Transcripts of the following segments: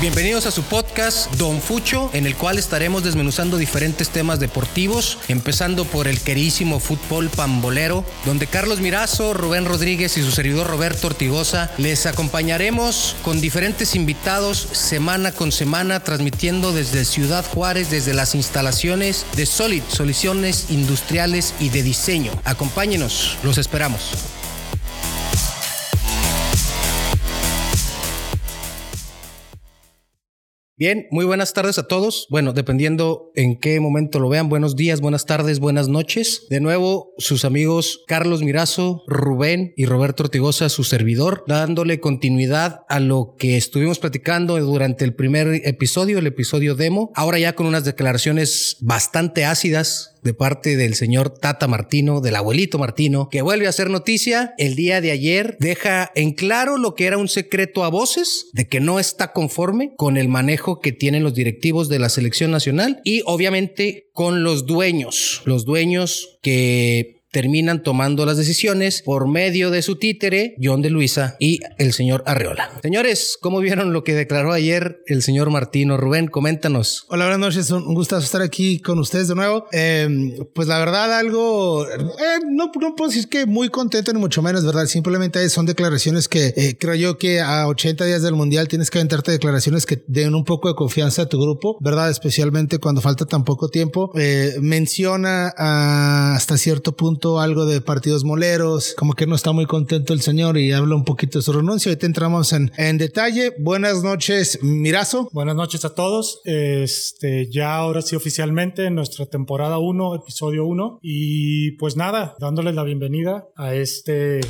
Bienvenidos a su podcast Don Fucho, en el cual estaremos desmenuzando diferentes temas deportivos, empezando por el querísimo fútbol pambolero, donde Carlos Mirazo, Rubén Rodríguez y su servidor Roberto Ortigosa les acompañaremos con diferentes invitados semana con semana, transmitiendo desde Ciudad Juárez, desde las instalaciones de Solid, soluciones industriales y de diseño. Acompáñenos, los esperamos. Bien, muy buenas tardes a todos. Bueno, dependiendo en qué momento lo vean, buenos días, buenas tardes, buenas noches. De nuevo, sus amigos Carlos Mirazo, Rubén y Roberto Ortigosa, su servidor, dándole continuidad a lo que estuvimos platicando durante el primer episodio, el episodio demo. Ahora ya con unas declaraciones bastante ácidas de parte del señor Tata Martino, del abuelito Martino, que vuelve a hacer noticia. El día de ayer, deja en claro lo que era un secreto a voces de que no está conforme con el manejo que tienen los directivos de la selección nacional y obviamente con los dueños, los dueños que terminan tomando las decisiones por medio de su títere, John de Luisa y el señor Arreola. Señores, ¿cómo vieron lo que declaró ayer el señor Martino? Rubén, coméntanos. Hola, buenas noches. Un gusto estar aquí con ustedes de nuevo. Eh, pues la verdad, algo, eh, no, no, puedo decir que muy contento ni mucho menos, ¿verdad? Simplemente son declaraciones que eh, creo yo que a 80 días del Mundial tienes que aventarte declaraciones que den un poco de confianza a tu grupo, ¿verdad? Especialmente cuando falta tan poco tiempo. menciona hasta cierto punto algo de partidos moleros, como que no está muy contento el señor y habla un poquito de su renuncia. Ahorita entramos en, en detalle. Buenas noches, Mirazo. Buenas noches a todos. Este, ya ahora sí oficialmente en nuestra temporada 1, episodio 1. Y pues nada, dándoles la bienvenida a este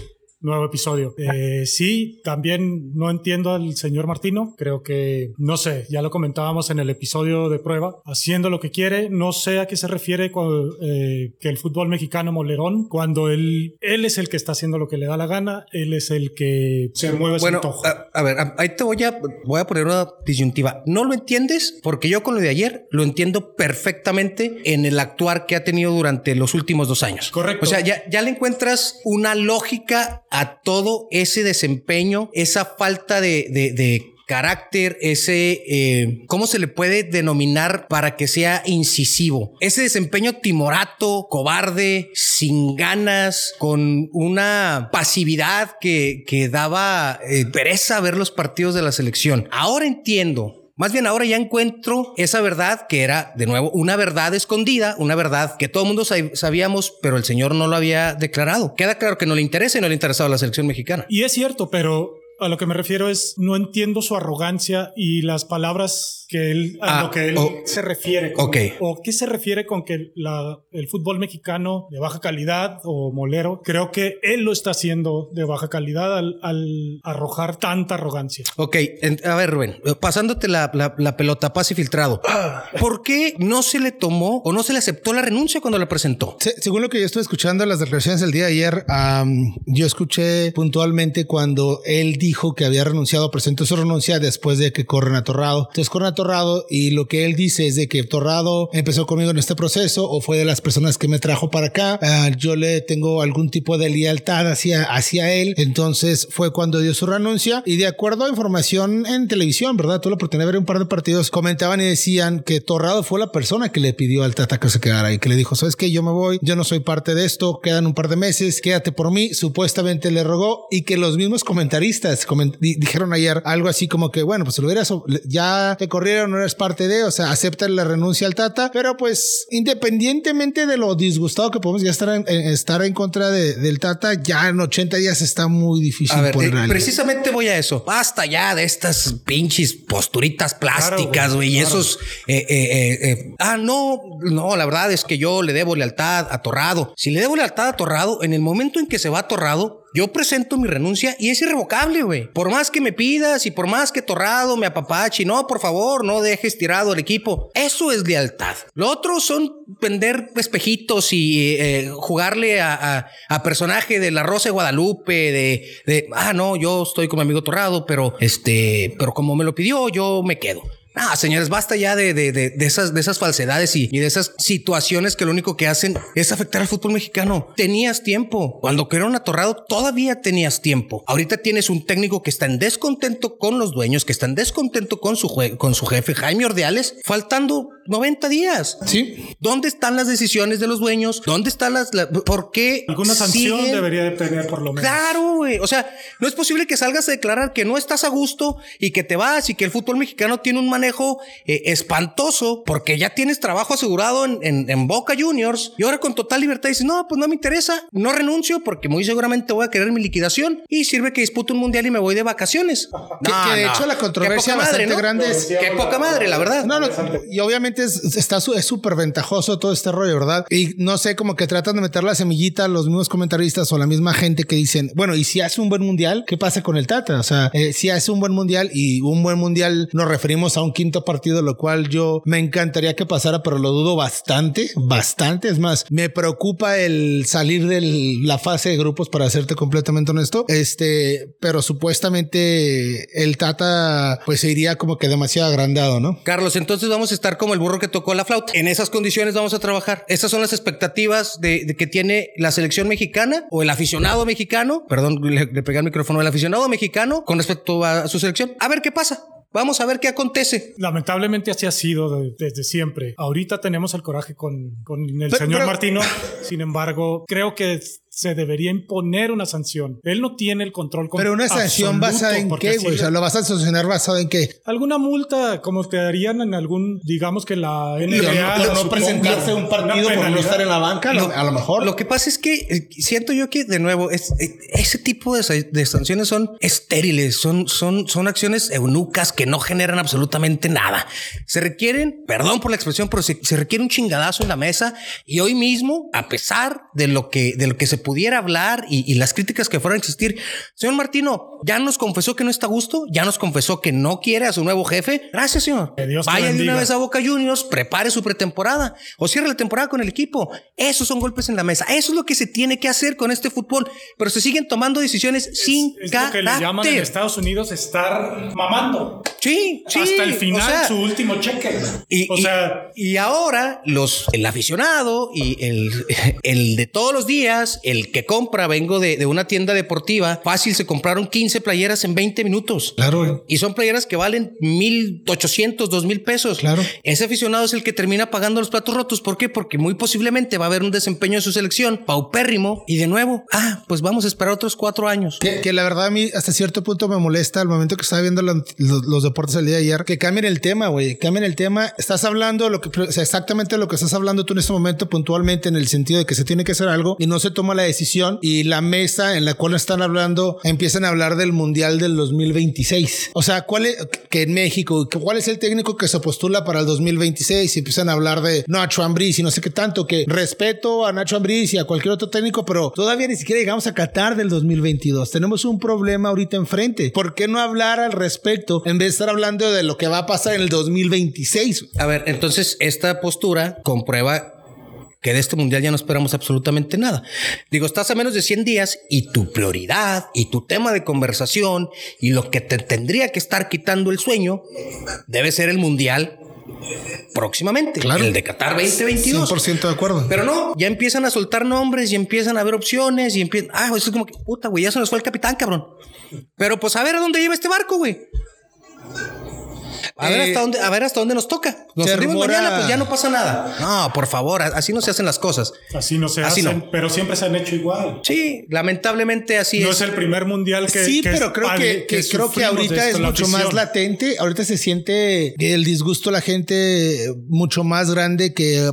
nuevo episodio. Eh, sí, también no entiendo al señor Martino. Creo que, no sé, ya lo comentábamos en el episodio de prueba, haciendo lo que quiere. No sé a qué se refiere con eh, que el fútbol mexicano molerón, cuando él, él es el que está haciendo lo que le da la gana, él es el que se mueve bueno, a, a, ver, ahí te voy a, voy a poner una disyuntiva. No lo entiendes porque yo con lo de ayer lo entiendo perfectamente en el actuar que ha tenido durante los últimos dos años. Correcto. O sea, ya, ya le encuentras una lógica a todo ese desempeño, esa falta de, de, carácter, ese, eh, ¿cómo se le puede denominar para que sea incisivo? Ese desempeño timorato, cobarde, sin ganas, con una pasividad que, que daba eh, pereza ver los partidos de la selección. Ahora entiendo más bien ahora ya encuentro esa verdad que era, de nuevo, una verdad escondida, una verdad que todo el mundo sabíamos, pero el señor no lo había declarado. Queda claro que no le interesa y no le interesaba a la selección mexicana. Y es cierto, pero a lo que me refiero es, no entiendo su arrogancia y las palabras que él, a lo ah, que él se refiere. Con, O qué se refiere con que la, el fútbol mexicano de baja calidad o molero, creo que él lo está haciendo de baja calidad al, al arrojar tanta arrogancia. Ok, a ver Rubén, pasándote la, la, pelota, pase filtrado. ¿Por qué no se le tomó o no se le aceptó la renuncia cuando la presentó? según lo que yo estuve escuchando las declaraciones del día de ayer, yo escuché puntualmente cuando él dijo que había renunciado, presentó su renuncia después de que corren a Torrado. Entonces corren a Torrado y lo que él dice es de que Torrado empezó conmigo en este proceso o fue de las personas que me trajo para acá. Ah, yo le tengo algún tipo de lealtad hacia, hacia él. Entonces fue cuando dio su renuncia y de acuerdo a información en televisión, ¿verdad? Tuve la oportunidad de ver un par de partidos, comentaban y decían que Torrado fue la persona que le pidió al Tata que se quedara y que le dijo, sabes que yo me voy, yo no soy parte de esto, quedan un par de meses, quédate por mí. Supuestamente le rogó y que los mismos comentaristas dijeron ayer algo así como que, bueno, pues lo hubieras, ya te corrí no eres parte de, o sea, acepta la renuncia al Tata, pero pues independientemente de lo disgustado que podemos ya estar en, estar en contra de, del Tata, ya en 80 días está muy difícil. A ver, eh, precisamente voy a eso. Basta ya de estas pinches posturitas plásticas, güey, y esos... Eh, eh, ah, no, no, la verdad es que yo le debo lealtad a Torrado. Si le debo lealtad a Torrado, en el momento en que se va a Torrado, yo presento mi renuncia y es irrevocable, güey. Por más que me pidas y por más que Torrado me apapache, no, por favor, no dejes tirado el equipo. Eso es lealtad. Lo otro son vender espejitos y eh, jugarle a, a, personaje de la Rosa de Guadalupe, de, de, ah, no, yo estoy con mi amigo Torrado, pero este, pero como me lo pidió, yo me quedo. Ah, señores, basta ya de, de, de, de esas, de esas falsedades y, y de esas situaciones que lo único que hacen es afectar al fútbol mexicano. Tenías tiempo. Cuando quedaron atorrado, todavía tenías tiempo. Ahorita tienes un técnico que está en descontento con los dueños, que está en descontento con su, con su jefe, Jaime Ordeales, faltando 90 días. Sí. ¿Dónde están las decisiones de los dueños? ¿Dónde están las... la- ¿Por qué? Alguna sanción siguen- debería de tener por lo menos. Claro, güey. O sea, no es posible que salgas a declarar que no estás a gusto y que te vas y que el fútbol mexicano tiene un manejo eh, espantoso porque ya tienes trabajo asegurado en, en- en Boca Juniors y ahora con total libertad dices, no, pues no me interesa, no renuncio porque muy seguramente voy a querer mi liquidación y sirve que disputo un mundial y me voy de vacaciones. Que- No, que de no. hecho la Qué controversia poca bastante grande es- Qué poca madre, la verdad. No, no, y obviamente es, está su- es súper ventajoso todo este rollo, ¿verdad? Y no sé, como que tratan de meter la semillita a los mismos comentaristas o la misma gente que dicen, bueno, y si hace un buen mundial, ¿qué pasa con el Tata? O sea, eh, si hace un buen mundial y un buen mundial nos referimos a un quinto partido, lo cual yo me encantaría que pasara, pero lo dudo bastante, bastante. Es más, me preocupa el salir de la fase de grupos, para serte completamente honesto. Este, pero supuestamente el Tata, pues se iría como que demasiado agrandado, ¿no? Carlos, entonces vamos a estar como el burro que tocó la flauta. En esas condiciones vamos a trabajar. Esas son las expectativas de, que tiene la selección mexicana o el aficionado mexicano. Perdón, le, pegué al micrófono. El aficionado mexicano con respecto a su selección. A ver qué pasa. Vamos a ver qué acontece. Lamentablemente así ha sido de- desde siempre. Ahorita tenemos el coraje con, con el Pero- señor pero- Martino. Sin embargo, creo que se debería imponer una sanción. Él no tiene el control. con- Pero una sanción basada en qué, güey? O sea, lo vas a sancionar basado en qué? Alguna multa, como te darían en algún, digamos que la NBA. Pero no supongo, presentarse a un partido por no estar en la banca, Lo- a lo mejor. Lo que pasa es que eh, siento yo que, de nuevo, es, eh, ese tipo de, de sanciones son estériles, son, son, son acciones eunucas que no generan absolutamente nada. Se requieren, perdón por la expresión, pero se, se requiere un chingadazo en la mesa y hoy mismo, a pesar de lo que, de lo que se pudiera hablar y, las críticas que fueran a existir, señor Martino ya nos confesó que no está a gusto, ya nos confesó que no quiere a su nuevo jefe. Gracias, señor. Que Dios Vaya de una vez a Boca Juniors, prepare su pretemporada o cierre la temporada con el equipo. Esos son golpes en la mesa. Eso es lo que se tiene que hacer con este fútbol. Pero se siguen tomando decisiones sin Es lo que le llaman en carácter. Estados Unidos estar mamando. Sí, sí. Hasta el o final, sea, su último cheque. y, o y- sea, y ahora los, el aficionado y el, el de todos los días, el que compra, vengo de, de una tienda deportiva, fácil, se compraron 15 playeras en 20 minutos. Claro. Y son playeras que valen 1.800, 2.000 pesos. Claro. Ese aficionado es el que termina pagando los platos rotos. ¿Por qué? Porque muy posiblemente va a haber un desempeño de su selección paupérrimo. Y de nuevo, ah, pues vamos a esperar otros cuatro años. Que, que la verdad a mí hasta cierto punto me molesta al momento que estaba viendo los, los deportes el día de ayer, que cambien el tema, güey, cambien el tema. Estás hablando lo que, o sea, exactamente lo que estás hablando tú en este momento puntualmente en el sentido de que se tiene que hacer algo y no se toma la decisión y la mesa en la cual están hablando empiezan a hablar del Mundial del 2026. O sea, ¿cuál es, que en México, cuál es el técnico que se postula para el 2026 y empiezan a hablar de Nacho Ambriz y no sé qué tanto, que respeto a Nacho Ambriz y a cualquier otro técnico, pero todavía ni siquiera llegamos a Qatar del 2022. Tenemos un problema ahorita enfrente. ¿Por qué no hablar al respecto en vez de estar hablando de lo que va a pasar en el 2026? A ver, entonces esta postura comprueba que de este mundial ya no esperamos absolutamente nada. Digo, estás a menos de 100 días y tu prioridad y tu tema de conversación y lo que te tendría que estar quitando el sueño debe ser el mundial próximamente, Claro. el de Qatar 2022. 100% de acuerdo. Pero no, ya empiezan a soltar nombres y empiezan a ver opciones y empiezan. Ah, eso es como que puta, güey, ya se nos fue el capitán, cabrón. Pero pues a ver a dónde lleva este barco, güey. A ver, Eh, hasta dónde, a ver hasta dónde nos toca. Nos se salimos rumora- mañana, pues ya no pasa nada. No, por favor, así no se hacen las cosas. así no se Así hacen, no. pero siempre se han hecho igual. Sí, lamentablemente así No es. es el primer mundial que. sí, que pero es- creo que, que creo que ahorita esto, es mucho más latente. Ahorita se siente el disgusto de la gente mucho más grande que,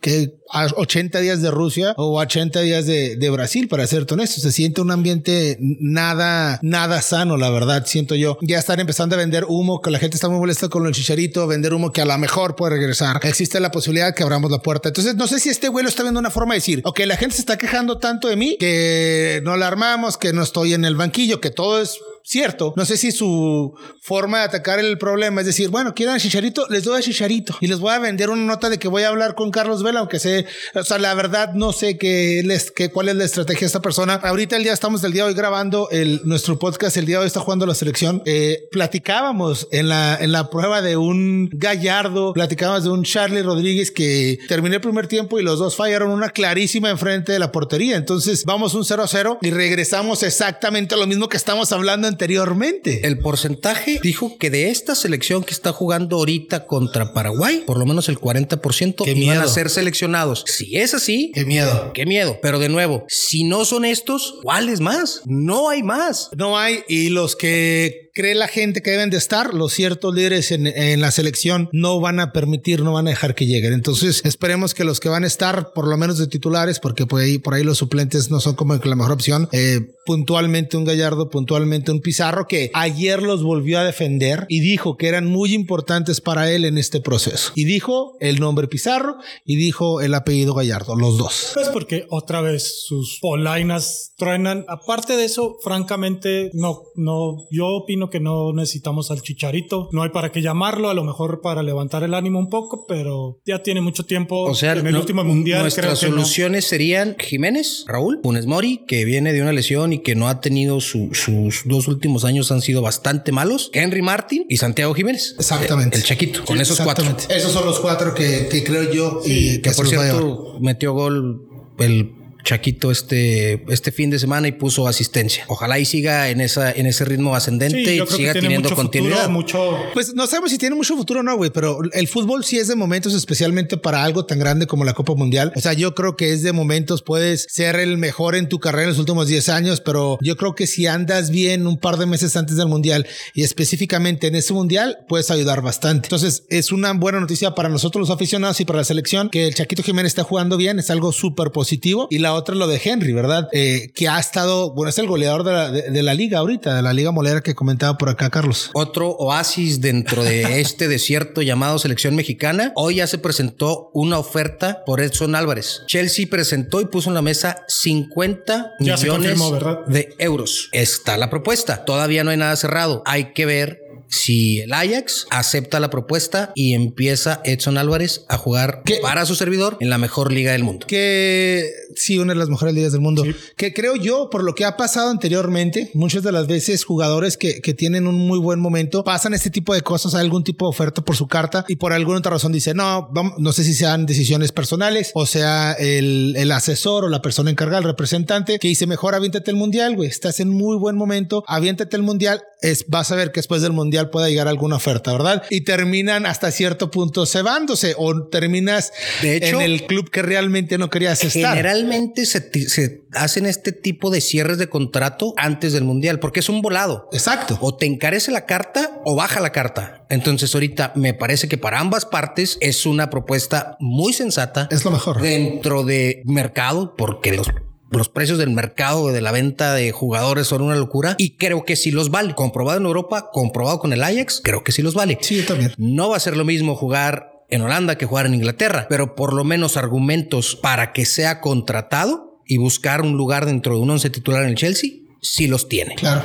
que a 80 días de Rusia o 80 días de, de Brasil, para ser honesto. Se siente un ambiente nada, nada sano, la verdad, siento yo. Ya están empezando a vender humo, que la gente está muy molesta con el chicharito, vender humo que a lo mejor puede regresar. Existe la posibilidad que abramos la puerta. Entonces, no sé si este güey lo está viendo una forma de decir, ok, la gente se está quejando tanto de mí que no la armamos, que no estoy en el banquillo, que todo es cierto. No sé si su forma de atacar el problema es decir, bueno, quieren a Chicharito, les doy a Chicharito y les voy a vender una nota de que voy a hablar con Carlos Vela, aunque sé, o sea, la verdad no sé qué les, qué, cuál es la estrategia de esta persona. Ahorita el día estamos del día de hoy grabando el, nuestro podcast, el día de hoy está jugando la selección. Eh, platicábamos en la, en la prueba de un Gallardo, platicábamos de un Charlie Rodríguez que terminó el primer tiempo y los dos fallaron una clarísima enfrente de la portería. Entonces vamos un 0 a 0 y regresamos exactamente a lo mismo que estamos hablando anteriormente. El porcentaje dijo que de esta selección que está jugando ahorita contra Paraguay, por lo menos el 40% Qué iban miedo. a ser seleccionados. Si es así, Qué miedo. qué miedo. Pero de nuevo, si no son estos, ¿cuáles más? No hay más. No hay, y los que cree la gente que deben de estar, los ciertos líderes en, en la selección no van a permitir, no van a dejar que lleguen. Entonces esperemos que los que van a estar, por lo menos de titulares, porque por ahí, por ahí los suplentes no son como la mejor opción, eh, puntualmente un Gallardo, puntualmente un Pizarro, que ayer los volvió a defender y dijo que eran muy importantes para él en este proceso. Y dijo el nombre Pizarro y dijo el apellido Gallardo, los dos. Pues porque otra vez sus polainas truenan. Aparte de eso, francamente, no, no, yo opino que no necesitamos al chicharito. No hay para qué llamarlo, a lo mejor para levantar el ánimo un poco, pero ya tiene mucho tiempo. O sea, en el no- último mundial. nuestras creo que no. soluciones serían Jiménez, Raúl, Funes Mori, que viene de una lesión y que no ha tenido su- sus dos últimos años han sido bastante malos, Henry Martin y Santiago Jiménez. Exactamente. El, el Chaquito, con esos cuatro. Esos son los cuatro que, que creo yo y Que por cierto metió gol el Chaquito este, este fin de semana y puso asistencia. Ojalá y siga en esa en ese ritmo ascendente Sí, y siga teniendo mucho continuidad. futuro, mucho. Pues no sabemos si tiene mucho futuro o no, güey, pero el fútbol sí es de momentos, especialmente para algo tan grande como la Copa Mundial. O sea, yo creo que es de momentos, puedes ser el mejor en tu carrera en los últimos 10 años, pero yo creo que si andas bien un par de meses antes del Mundial y específicamente en ese Mundial, puedes ayudar bastante. Entonces, es una buena noticia para nosotros los aficionados y para la selección que el Chaquito Jiménez está jugando bien, es algo súper positivo. Y la otra es lo de Henry, ¿verdad? Eh, que ha estado, bueno, es el goleador de la, de- de la liga ahorita, de la liga molera que comentaba por acá, Carlos. Otro oasis dentro de este desierto llamado selección mexicana. Hoy ya se presentó una oferta por Edson Álvarez. Chelsea presentó y puso en la mesa 50 Ya se millones de euros. Está la propuesta. Todavía no hay nada cerrado. Hay que ver si el Ajax acepta la propuesta y empieza Edson Álvarez a jugar ¿Qué? para su servidor en la mejor liga del mundo. que sí, una de las mejores ligas del mundo. Sí. Que creo yo, por lo que ha pasado anteriormente, muchas de las veces jugadores que, que tienen un muy buen momento pasan este tipo de cosas, hay algún tipo de oferta por su carta y por alguna otra razón dice, no, vamos, no sé si sean decisiones personales o sea el, el asesor o la persona encargada, el representante, que dice, mejor aviéntate el mundial, güey, estás en muy buen momento, aviéntate el mundial, es, vas a ver que después del mundial pueda llegar alguna oferta, ¿verdad? Y terminan hasta cierto punto cebándose o terminas De hecho, en el club que realmente no querías estar. Generalmente se, se hacen este tipo de cierres de contrato antes del mundial porque es un volado. Exacto. O te encarece la carta o baja la carta. Entonces ahorita me parece que para ambas partes es una propuesta muy sensata Es lo mejor. dentro de mercado porque los los precios del mercado de la venta de jugadores son una locura y creo que sí los vale. Comprobado en Europa, comprobado con el Ajax, creo que sí los vale. Sí, yo también. No va a ser lo mismo jugar en Holanda que jugar en Inglaterra, pero por lo menos argumentos para que sea contratado y buscar un lugar dentro de un once titular en el Chelsea, sí los tiene. Claro.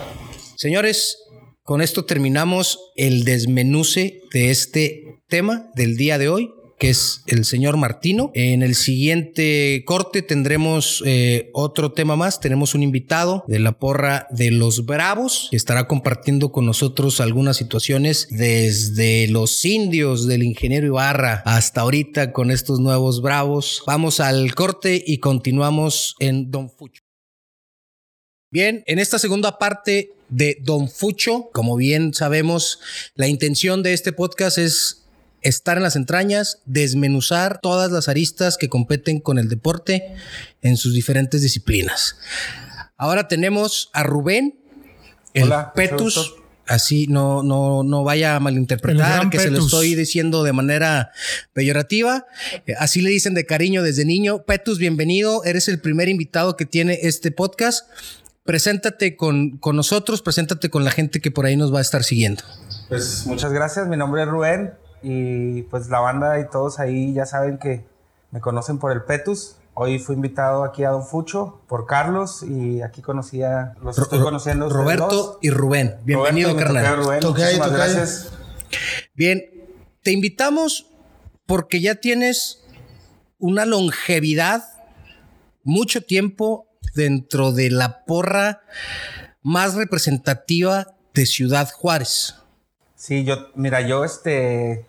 Señores, con esto terminamos el desmenuce de este tema del día de hoy que es el señor Martino. En el siguiente corte tendremos eh, otro tema más. Tenemos un invitado de la porra de los Bravos que estará compartiendo con nosotros algunas situaciones desde los indios del ingeniero Ibarra hasta ahorita con estos nuevos Bravos. Vamos al corte y continuamos en Don Fucho. Bien, en esta segunda parte de Don Fucho, como bien sabemos, la intención de este podcast es estar en las entrañas, desmenuzar todas las aristas que competen con el deporte en sus diferentes disciplinas. Ahora tenemos a Rubén, el Hola, Petus. Así no, no, no vaya a malinterpretar que se lo estoy diciendo de manera peyorativa. Eh, Así le dicen de cariño desde niño. Petus, bienvenido. Eres el primer invitado que tiene este podcast. Preséntate con, con nosotros, preséntate con la gente que por ahí nos va a estar siguiendo. Pues muchas gracias, mi nombre es Rubén y pues la banda y todos ahí ya saben que me conocen por el Petus Hoy fui invitado aquí a Don Fucho por Carlos y aquí conocí a los estoy conociendo. Roberto dos. y Rubén. Bienvenido, Roberto carnal. Rubén, gracias. Bien, te invitamos porque ya tienes una longevidad, mucho tiempo dentro de la porra más representativa de Ciudad Juárez. Sí, yo, mira, yo este,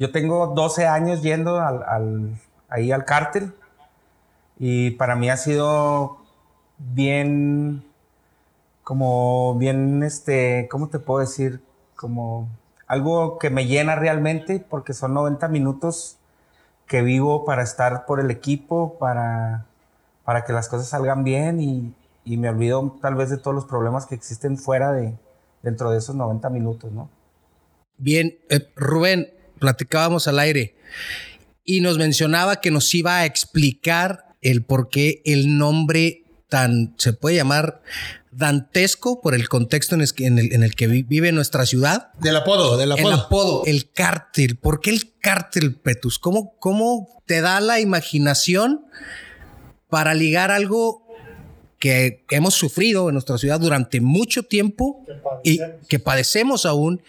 yo tengo 12 años yendo al, al- ahí al cártel y para mí ha sido bien, como bien, este, ¿cómo te puedo decir? Como algo que me llena realmente porque son 90 minutos que vivo para estar por el equipo, para, para que las cosas salgan bien y, y me olvido tal vez de todos los problemas que existen fuera de, dentro de esos 90 minutos, ¿no? Bien, eh, Rubén, platicábamos al aire y nos mencionaba que nos iba a explicar el por qué el nombre tan, se puede llamar dantesco por el contexto en el, que- en el- en el que vi- vive nuestra ciudad. Del apodo, del El apodo. apodo, el cártel. ¿Por qué el cártel, Petus? ¿Cómo, ¿Cómo te da la imaginación para ligar algo que hemos sufrido en nuestra ciudad durante mucho tiempo y que padecemos aún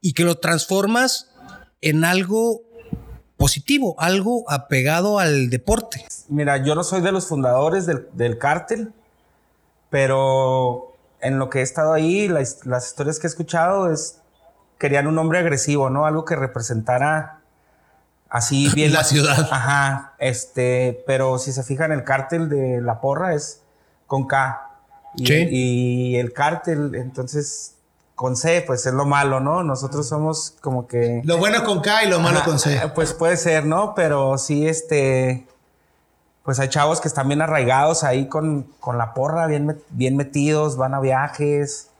y que lo transformas en algo positivo, algo apegado al deporte? Mira, yo no soy de los fundadores del, del cártel, pero en lo que he estado ahí, las, las historias que he escuchado es querían un hombre agresivo, ¿no? Algo que representara así bien La ciudad. Ajá, este, pero si se fijan, el cártel de la porra es con K. Y, Sí. y el cártel, entonces, con C, pues es lo malo, ¿no? Nosotros somos como que... Lo bueno con K y lo malo con C. eh, Pues puede ser, ¿no? Pero sí, este. Pues hay chavos que están bien arraigados ahí con, con la porra, bien, bien metidos, van a viajes,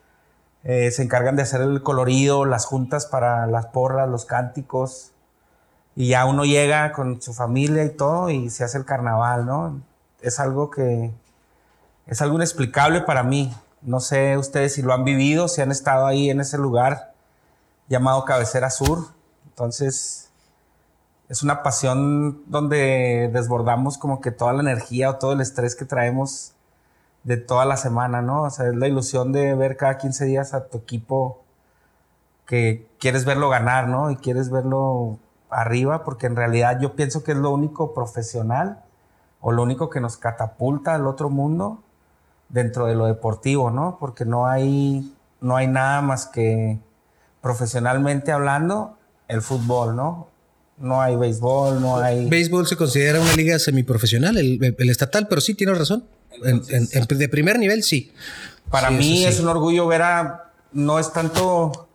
eh, se encargan de hacer el colorido, las juntas para las porras, los cánticos. Y ya uno llega con su familia y todo y se hace el carnaval, ¿no? Es algo que. Es algo inexplicable para mí. No sé ustedes si lo han vivido, si han estado ahí en ese lugar llamado Cabecera Sur. Entonces, es una pasión donde desbordamos como que toda la energía o todo el estrés que traemos de toda la semana, ¿no? O sea, es la ilusión de ver cada 15 días a tu equipo que quieres verlo ganar, ¿no? Y quieres verlo arriba, porque en realidad yo pienso que es lo único profesional o lo único que nos catapulta al otro mundo dentro de lo deportivo, ¿no? Porque no hay, no hay nada más que profesionalmente hablando el fútbol, ¿no? No hay béisbol, no hay... Béisbol se considera una liga semiprofesional, el, el estatal, pero sí tienes razón. En- en- en- de primer nivel, sí. Para Sí, mí sí. es un orgullo ver a, no es tanto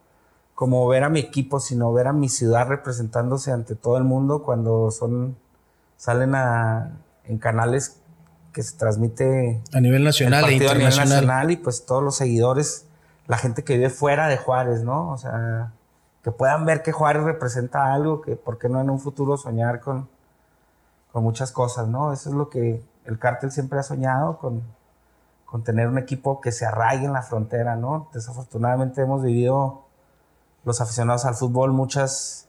como ver a mi equipo, sino ver a mi ciudad representándose ante todo el mundo cuando son, salen a, en canales que se transmite A nivel nacional e partido a nivel internacional. nacional y pues todos los seguidores, la gente que vive fuera de Juárez, ¿no? O sea, que puedan ver que Juárez representa algo, que por qué no en un futuro soñar con, con muchas cosas, ¿no? Eso es lo que el cártel siempre ha soñado con, con tener un equipo que se arraigue en la frontera, ¿no? Desafortunadamente hemos vivido los aficionados al fútbol muchas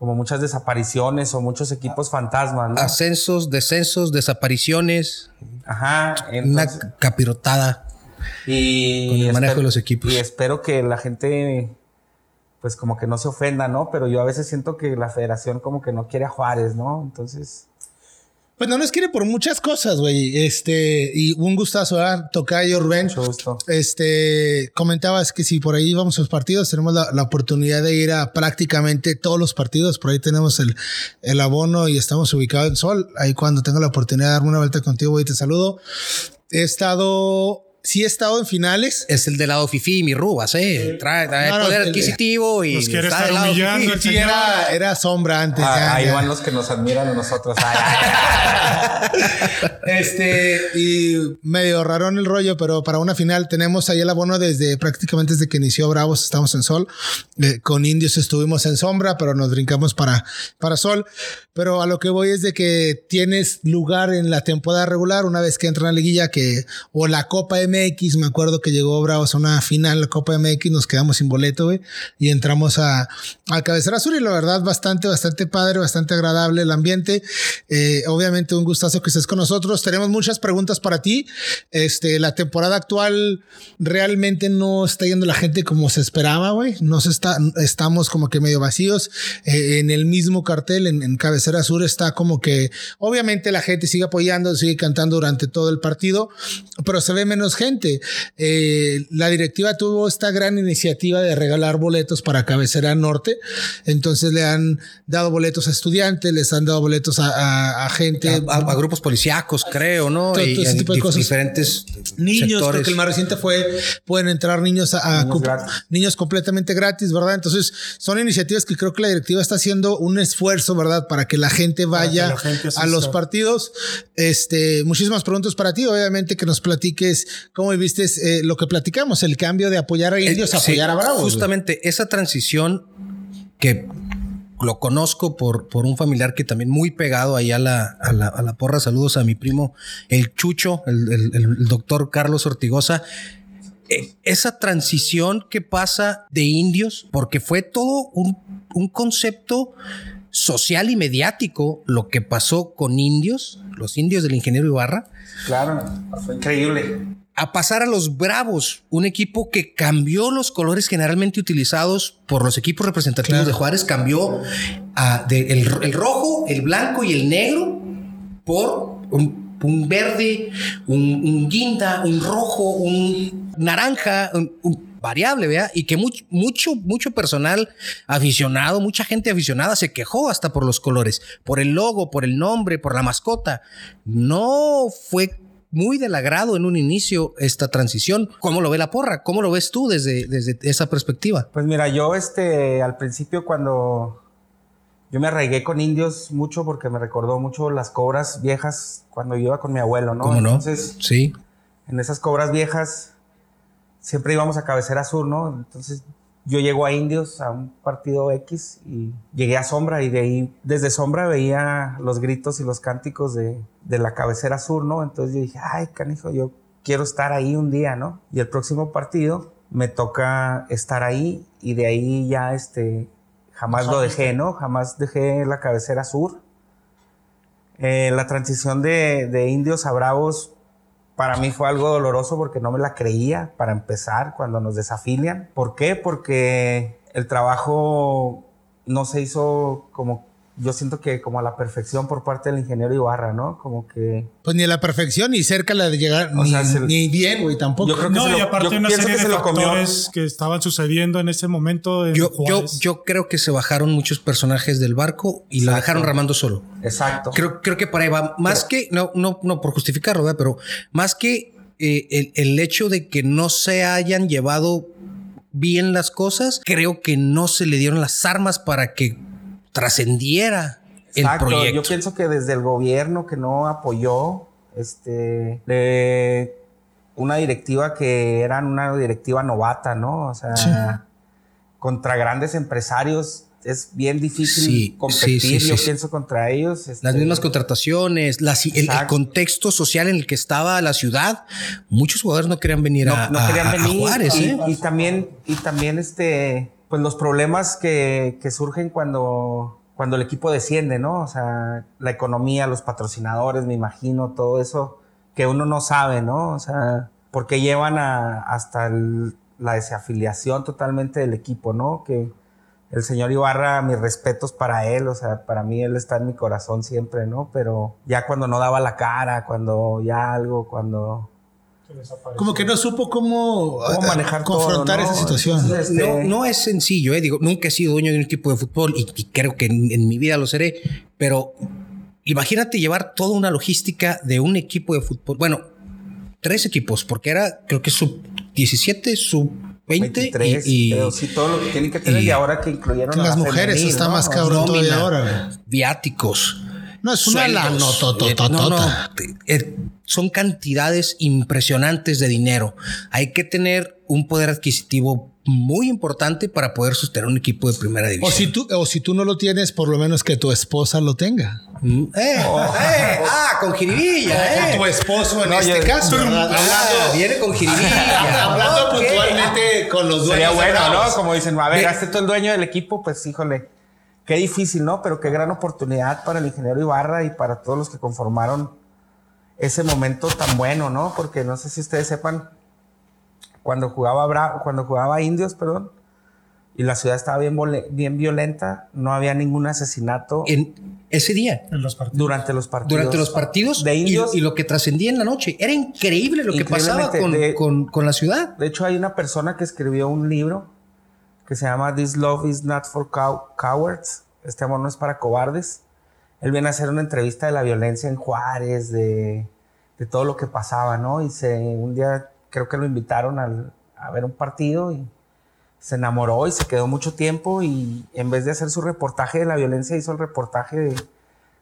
como muchas desapariciones o muchos equipos fantasmas, ¿no? Ascensos, descensos, desapariciones, Ajá, una capirotada. y con el manejo espero- de los equipos. Y espero que la gente, pues como que no se ofenda, ¿no? Pero yo a veces siento que la federación como que no quiere a Juárez, ¿no? Entonces, Pues no nos quiere por muchas cosas, güey. Este, y un gustazo, ¿verdad? Tocayo Rubén. mucho gusto. Este, comentabas que si por ahí vamos a los partidos, tenemos la, la oportunidad de ir a prácticamente todos los partidos. Por ahí tenemos el, el abono y estamos ubicados en Sol. Ahí cuando tenga la oportunidad de darme una vuelta contigo, güey, te saludo. He estado, sí he estado en finales. Es el del lado Fifi, mi rubas, ¿eh? Trae, trae No, no, poder el- adquisitivo y. Nos quiere está estar del lado humillando Sí, era, era sombra antes. Ah, ya, ahí ya. van los que nos admiran a nosotros. Ay, ay, Este, y medio rarón el rollo, pero para una final tenemos ahí el abono desde prácticamente desde que inició Bravos, estamos en Sol. Eh, con Indios estuvimos en sombra, pero nos brincamos para, para Sol. Pero a lo que voy es de que tienes lugar en la temporada regular, una vez que entra en la liguilla que, o la Copa MX, me acuerdo que llegó Bravos a una final la Copa MX, nos quedamos sin boleto, güey, y entramos a, a Cabecera Sur y la verdad bastante, bastante padre, bastante agradable el ambiente. Eh, obviamente un gustazo que estés con nosotros. Tenemos muchas preguntas para ti. Este, la temporada actual realmente no está yendo la gente como se esperaba, güey. No se está, estamos como que medio vacíos. Eh, en el mismo cartel, en, Cabecera Sur está como que, obviamente la gente sigue apoyando, sigue cantando durante todo el partido, pero se ve menos gente. Eh, la directiva tuvo esta gran iniciativa de regalar boletos para Cabecera Norte, entonces le han dado boletos a estudiantes, les han dado boletos a, a- a gente. A, a- a grupos policíacos, creo, ¿no? Todo- todo ese tipo de cosas. diferentes Niños, sectores. porque el más reciente fue, pueden entrar niños a, a Niños cup- gratis. niños completamente gratis, ¿verdad? Entonces, son iniciativas que creo que la directiva está haciendo un esfuerzo, ¿verdad? Para que la gente vaya la gente a los partidos. Este, muchísimas preguntas para ti, obviamente que nos platiques cómo viviste eh, lo que platicamos, el cambio de apoyar a indios a Eh, sí, apoyar a Bravos. güey. Justamente esa transición que lo conozco por, por un familiar que también muy pegado ahí a la, a la, a la porra. Saludos a mi primo, el Chucho, el, el- el doctor Carlos Ortigosa. Eh, Esa transición que pasa de indios, porque fue todo un, un concepto social y mediático lo que pasó con indios, los indios del ingeniero Ibarra, Claro, fue increíble. A pasar a los Bravos, un equipo que cambió los colores generalmente utilizados por los equipos representativos Claro. de Juárez, cambió a de- el, el rojo, el blanco y el negro por un, un verde, un, un guinda, un rojo, un naranja, un, un variable, ¿vea? Y que mucho, mucho, mucho personal aficionado, mucha gente aficionada se quejó hasta por los colores, por el logo, por el nombre, por la mascota. No fue muy del agrado en un inicio esta transición. ¿Cómo lo ve la porra? ¿Cómo lo ves tú desde, desde esa perspectiva? Pues mira, yo este al principio cuando yo me arraigué con indios mucho porque me recordó mucho las cobras viejas cuando yo iba con mi abuelo, ¿no? ¿Cómo no? Entonces, sí. en esas cobras viejas siempre íbamos a cabecera sur, ¿no? Entonces yo llego a indios a un partido X y llegué a sombra y de ahí desde sombra veía los gritos y los cánticos de, de la cabecera sur, ¿no? Entonces yo dije, ay, canijo, yo quiero estar ahí un día, ¿no? Y el próximo partido me toca estar ahí y de ahí ya este jamás lo dejé, ¿no? Jamás dejé la cabecera sur. Eh, la transición de, de indios a bravos para mí fue algo doloroso porque no me la creía para empezar cuando nos desafilian. ¿Por qué? Porque el trabajo no se hizo como, yo siento que como a la perfección por parte del ingeniero Ibarra, ¿no? Como que... Pues ni a la perfección, ni cerca la de llegar, O ni, sea, se- ni bien, güey, tampoco. Yo creo que No, se y lo- aparte yo una serie que de se lo comió. factores que estaban sucediendo en ese momento en Yo, yo, yo creo que se bajaron muchos personajes del barco y lo dejaron remando solo. Exacto. Creo, creo que por ahí va. Más que, no, no, no por justificarlo, ¿verdad? pero más que eh, el, el hecho de que no se hayan llevado bien las cosas, creo que no se le dieron las armas para que trascendiera el Exacto, proyecto. Yo pienso que desde el gobierno que no apoyó, este, de una directiva que era una directiva novata, ¿no? O sea, contra grandes empresarios es bien difícil Sí, competir, sí, sí, yo pienso, contra ellos. Las este, mismas contrataciones, las- el, contexto social en el que estaba la ciudad, muchos jugadores no querían venir no, a, no a- querían a venir. Juárez. y, ¿eh? y también, y también este, pues los problemas que, que surgen cuando, cuando el equipo desciende, ¿no? O sea, la economía, los patrocinadores, me imagino, todo eso que uno no sabe, ¿no? O sea, porque llevan a, hasta el- la desafiliación totalmente del equipo, ¿no? Que el señor Ibarra, mis respetos para él, o sea, para mí él está en mi corazón siempre, ¿no? Pero ya cuando no daba la cara, cuando ya algo, cuando Como que no supo cómo, cómo eh, manejar confrontar todo, ¿no? esa situación. Entonces, este, No, no es sencillo, ¿eh? Digo, nunca he sido dueño de un equipo de fútbol y, y creo que en, en mi vida lo seré, pero imagínate llevar toda una logística de un equipo de fútbol. Bueno, tres equipos, porque era, creo que sub 17, sub 20 23, y, y pero sí todo lo que tienen que tener y, y- ahora que incluyeron a Las la mujeres femenil, está ¿no? más cabrón todavía ahora. viáticos. No, es una sueldos. la no, to- to- Eh, to- no, no, eh, son cantidades impresionantes de dinero. Hay que tener un poder adquisitivo muy importante para poder sostener un equipo de primera división. O si tú, o si tú no lo tienes, por lo menos que tu esposa lo tenga. Mm, eh, eh, ah, con jiribilla, eh. tu esposo en No, este yo- caso. ¿verdad? Ah, viene con jiribilla. Hablando puntualmente con los dueños. Sería bueno. ¿no? Como dicen, a ver, Ve- hazte tú el dueño del equipo, pues híjole, qué difícil, ¿no? Pero qué gran oportunidad para el ingeniero Ibarra y para todos los que conformaron ese momento tan bueno, ¿no? Porque no sé si ustedes sepan, cuando jugaba, Bra- cuando jugaba Indios, perdón, y la ciudad estaba bien, bien violenta, no había ningún asesinato En ese día, En los partidos. durante los partidos. durante los partidos de y- Indios. y, lo que trascendía en la noche. Era increíble lo que pasaba con, de- con- con la ciudad. De hecho, hay una persona que escribió un libro que se llama This Love is Not for Cow- Cowards. Este amor no es para cobardes. Él viene a hacer una entrevista de la violencia en Juárez, de, de todo lo que pasaba, ¿no? Y se, un día creo que lo invitaron al- a ver un partido y se enamoró y se quedó mucho tiempo y en vez de hacer su reportaje de la violencia hizo el reportaje de-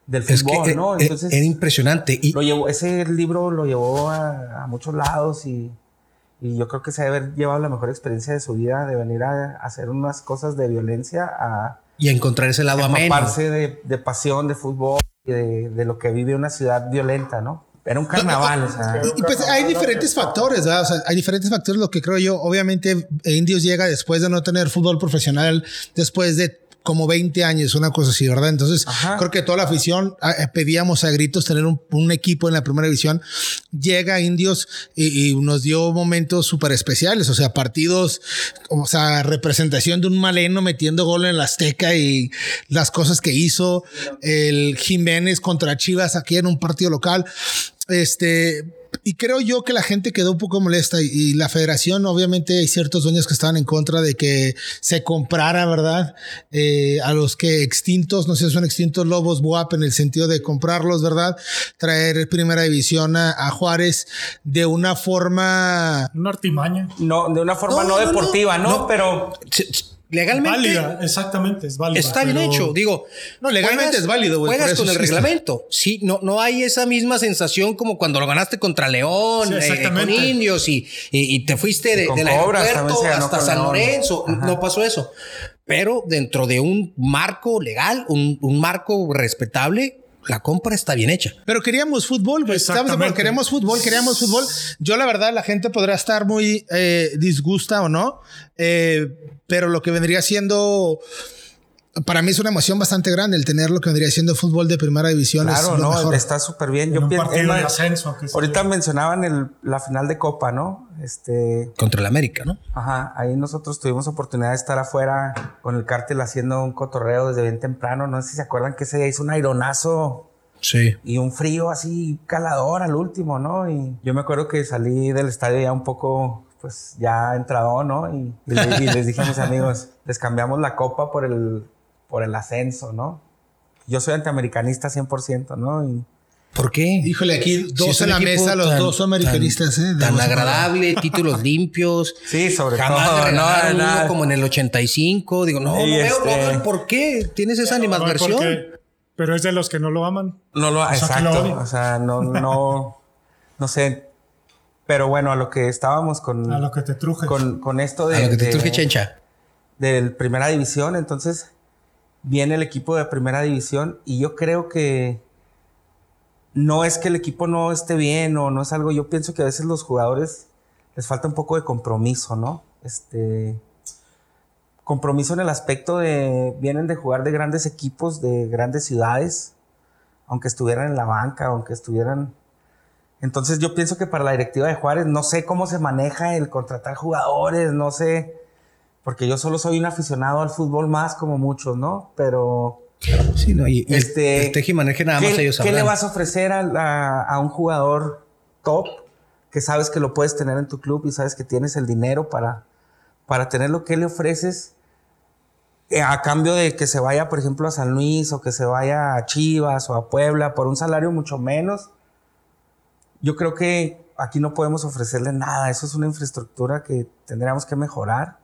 del Es fútbol, eh, ¿no? eh, Entonces, era impresionante. Y lo llevó, ese libro lo llevó a, a muchos lados y, y yo creo que se debe haber llevado la mejor experiencia de su vida de venir a, hacer unas cosas de violencia a y encontrar ese lado ameno. empaparse de, de pasión, de fútbol y de, de lo que vive una ciudad violenta, ¿no? Era un carnaval, o sea. Y pues hay diferentes factores, ¿verdad? O sea, hay diferentes factores. Lo que creo yo, obviamente, Indios llega después de no tener fútbol profesional, después de como 20 años, una cosa así, ¿verdad? Entonces, Ajá. creo que toda la afición eh, pedíamos a gritos tener un, un equipo en la primera división. Llega Indios y, y nos dio momentos súper especiales, o sea, partidos, o sea, representación de un maleno metiendo gol en la Azteca y las cosas que hizo, el Jiménez contra Chivas aquí en un partido local. Este, y creo yo que la gente quedó un poco molesta y, y la federación, obviamente, hay ciertos dueños que estaban en contra de que se comprara, ¿verdad? Eh, a los que extintos, no sé si son extintos lobos WAP en el sentido de comprarlos, ¿verdad? Traer primera división a, a Juárez de una forma. Una artimaña. No, de una forma No, no, no, no, deportiva, ¿no? no. Pero Legalmente Válida, exactamente, es válida. está bien pero- hecho. Digo, No, legalmente es válido, güey, Juegas con el reglamento. Sí, no, no hay esa misma sensación como cuando lo ganaste contra León, Sí, eh, con Indios y, y- y te fuiste de, del aeropuerto hasta San. Lorenzo. Ajá. No pasó eso. Pero dentro de un marco legal, un, un marco respetable, la compra está bien hecha. Pero queríamos fútbol, güey. Estamos de acuerdo, Exactamente. queremos fútbol, queríamos fútbol. Yo, la verdad, la gente podrá estar muy eh, disgusta o no, eh, pero lo que vendría siendo. Para mí es una emoción bastante grande el tener lo que vendría siendo fútbol de primera división. claro, es lo no, mejor. está súper bien. En Yo pienso, ascenso. que ahorita mencionaban el, la final de Copa, ¿no? Este, Contra el América, ¿no? Ajá, ahí nosotros tuvimos oportunidad de estar afuera con el cártel haciendo un cotorreo desde bien temprano. No sé si se acuerdan que ese día hizo un aironazo Sí. y un frío así calador al último, ¿no? Y yo me acuerdo que salí del estadio ya un poco, pues ya entrado, ¿no? Y, y les dije a mis amigos, les cambiamos la copa por el, por el ascenso, ¿no? Yo soy antiamericanista 100%, ¿no? Y ¿Por qué? Híjole, aquí dos es en la mesa, los tan- dos americanistas, tan, ¿eh? Tan agradable, títulos limpios. Sí, sobre Jamás todo, no, uno como en el 85. Digo, no, Y no veo, este- no veo por qué. Tienes esa animadversión. pero es de los que no lo aman. No lo, sea, que exacto. lo o sea, no, no, no sé. Pero bueno, a lo que estábamos con, A lo que te truje. con, con esto de, A lo que te de- truje chencha. del primera división, entonces viene el equipo de primera división y yo creo que no es que el equipo no esté bien o no es algo, yo pienso que a veces los jugadores les falta un poco de compromiso, ¿no? Este compromiso en el aspecto de vienen de jugar de grandes equipos, de grandes ciudades, aunque estuvieran en la banca, aunque estuvieran entonces yo pienso que para la directiva de Juárez no sé cómo se maneja el contratar jugadores, no sé, porque yo solo soy un aficionado al fútbol más como muchos, ¿no? Pero Sí, no, y, Este, el tejimaneje nada más ¿qué, ellos qué le vas a ofrecer a un jugador top que sabes que lo puedes tener en tu club y sabes que tienes el dinero para, para tener lo que le ofreces eh, a cambio de que se vaya, por ejemplo, a San Luis o que se vaya a Chivas o a Puebla por un salario mucho menos? Yo creo que aquí no podemos ofrecerle nada. Eso es una infraestructura que tendríamos que mejorar.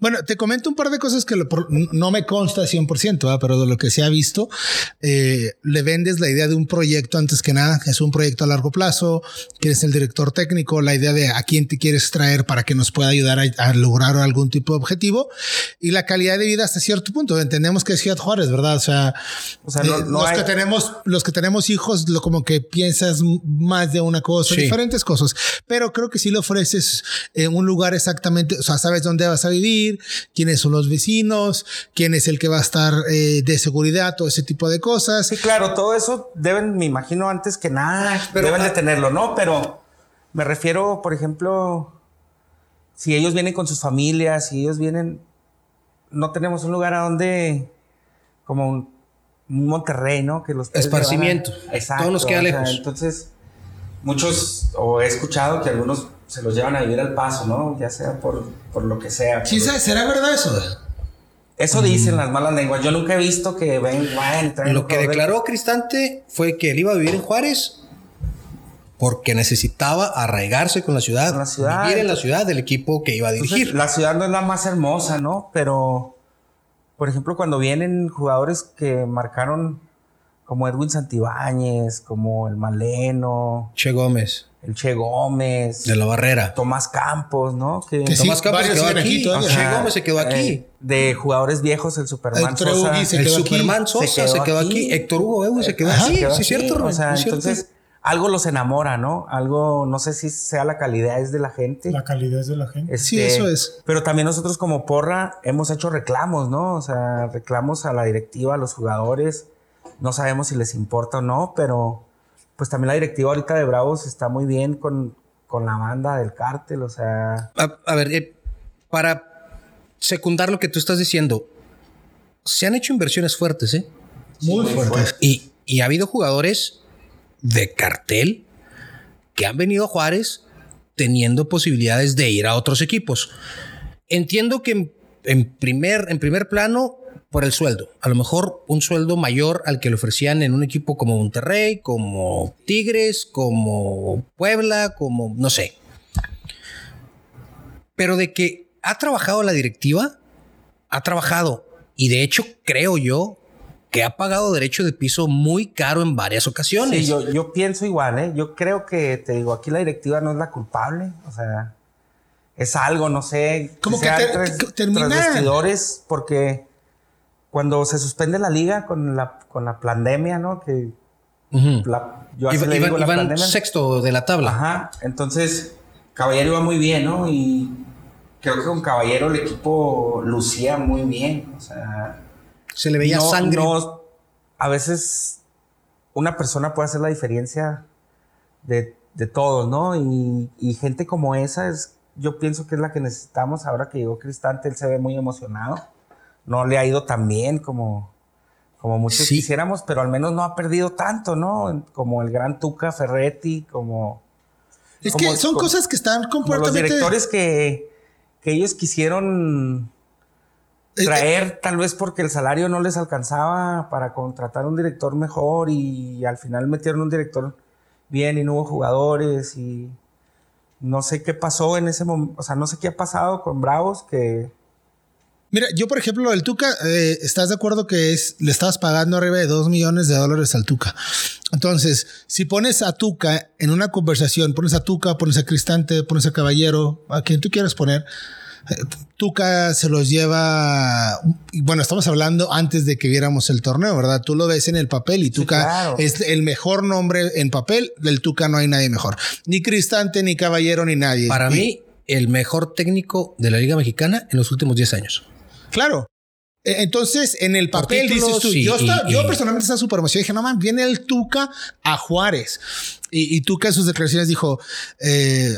Bueno, te comento un par de cosas que no me consta 100%, pero de lo que se ha visto, eh, le vendes la idea de un proyecto antes que nada, es un proyecto a largo plazo, que eres el director técnico, la idea de a quién te quieres traer para que nos pueda ayudar a, lograr algún tipo de objetivo y la calidad de vida hasta cierto punto. Entendemos que es Ciudad Juárez, ¿verdad? O sea, eh, los, que tenemos, los que tenemos hijos, lo como que piensas más de una cosa, diferentes cosas, pero creo que si le ofreces en un lugar exactamente, o sea, sabes dónde vas a vivir, quiénes son los vecinos, quién es el que va a estar eh, de seguridad, todo ese tipo de cosas. Sí, claro, todo eso deben, me imagino, antes que nada, pero, deben de tenerlo, ¿no? Pero me refiero, por ejemplo, si ellos vienen con sus familias, si ellos vienen, no tenemos un lugar a donde, como un, Monterrey, ¿no? Que los esparcimiento. Exacto. Todo nos queda lejos. entonces, muchos, o he escuchado que algunos se los llevan a vivir al paso, ¿no? Ya sea por, por lo que sea. Sí, ¿será verdad eso? Eso dicen las malas lenguas. Yo nunca he visto que ven, Lo que declaró Cristante fue que él iba a vivir en Juárez porque necesitaba arraigarse con la ciudad, la ciudad vivir en la ciudad del equipo que iba a dirigir. la ciudad no es la más hermosa, ¿no? Pero, por ejemplo, cuando vienen jugadores que marcaron como Edwin Santibáñez, como el Maleno, Che Gómez el Che Gómez. De la Barrera. Tomás Campos, ¿no? Que, Tomás Campos se quedó aquí. che Gómez se quedó aquí. Eh, de jugadores viejos, el Superman Sosa. el Superman Sosa se quedó, aquí. Héctor Hugo Evo se quedó aquí. Sí, es cierto. O sea, entonces algo los enamora, ¿no? Algo, no sé si sea la calidad es de la gente. La calidad es de la gente. sí, este, eso es. Pero también nosotros como porra hemos hecho reclamos, ¿no? O sea, reclamos a la directiva, a los jugadores. No sabemos si les importa o no, pero pues también la directiva ahorita de Bravos está muy bien con, la banda del cártel, o sea... A, ver, eh, para secundar lo que tú estás diciendo, se han hecho inversiones fuertes, ¿eh? Muy, fuertes. Y, y, ha habido jugadores de cartel que han venido a Juárez teniendo posibilidades de ir a otros equipos. Entiendo que en, primer, en primer plano por el sueldo. A lo mejor un sueldo mayor al que le ofrecían en un equipo como Monterrey, como Tigres, como Puebla, como no sé. Pero de que ha trabajado la directiva, ha trabajado. Y de hecho, creo yo que ha pagado derecho de piso muy caro en varias ocasiones. Sí, yo, yo pienso igual, ¿eh? Yo creo que, te digo, aquí la directiva no es la culpable. O sea, es algo, no sé. Como que, que vestidores, porque cuando se suspende la liga con la, con la pandemia, ¿no? Que yo así le digo la pandemia. sexto de la tabla. Ajá. Entonces, Caballero iba muy bien, ¿no? Y creo que con Caballero el equipo lucía muy bien. O sea. Se le veía sangre. a veces una persona puede hacer la diferencia de, de todos, ¿no? Y, y, gente como esa es, yo pienso que es la que necesitamos ahora que llegó Cristante, él se ve muy emocionado no le ha ido tan bien como, como muchos quisiéramos, pero al menos no ha perdido tanto, ¿no? Como el gran Tuca Ferretti, como... Es que son cosas que están completamente... los directores que, que ellos quisieron eh, eh, traer, tal vez porque el salario no les alcanzaba para contratar un director mejor y al final metieron un director bien y no hubo jugadores y no sé qué pasó en ese momento, o sea, no sé qué ha pasado con Bravos que Mira, yo por ejemplo, el Tuca, eh, ¿estás de acuerdo que es, le estabas pagando arriba de 2 millones de dólares al Tuca? Entonces, si pones a Tuca en una conversación, pones a Tuca, pones a Cristante, pones a Caballero, a quien tú quieras poner, eh, Tuca se los lleva, bueno, estamos hablando antes de que viéramos el torneo, ¿verdad? Tú lo ves en el papel y Tuca es el mejor nombre en papel, del Tuca no hay nadie mejor. Ni Cristante, ni Caballero, ni nadie. Para mí, el mejor técnico de la Liga Mexicana en los últimos 10 años. Claro. E, entonces, en el papel dices tú, yo, personalmente estaba súper emocionado. Dije, no man, viene el Tuca a Juárez. Y, Tuca en sus declaraciones dijo, eh,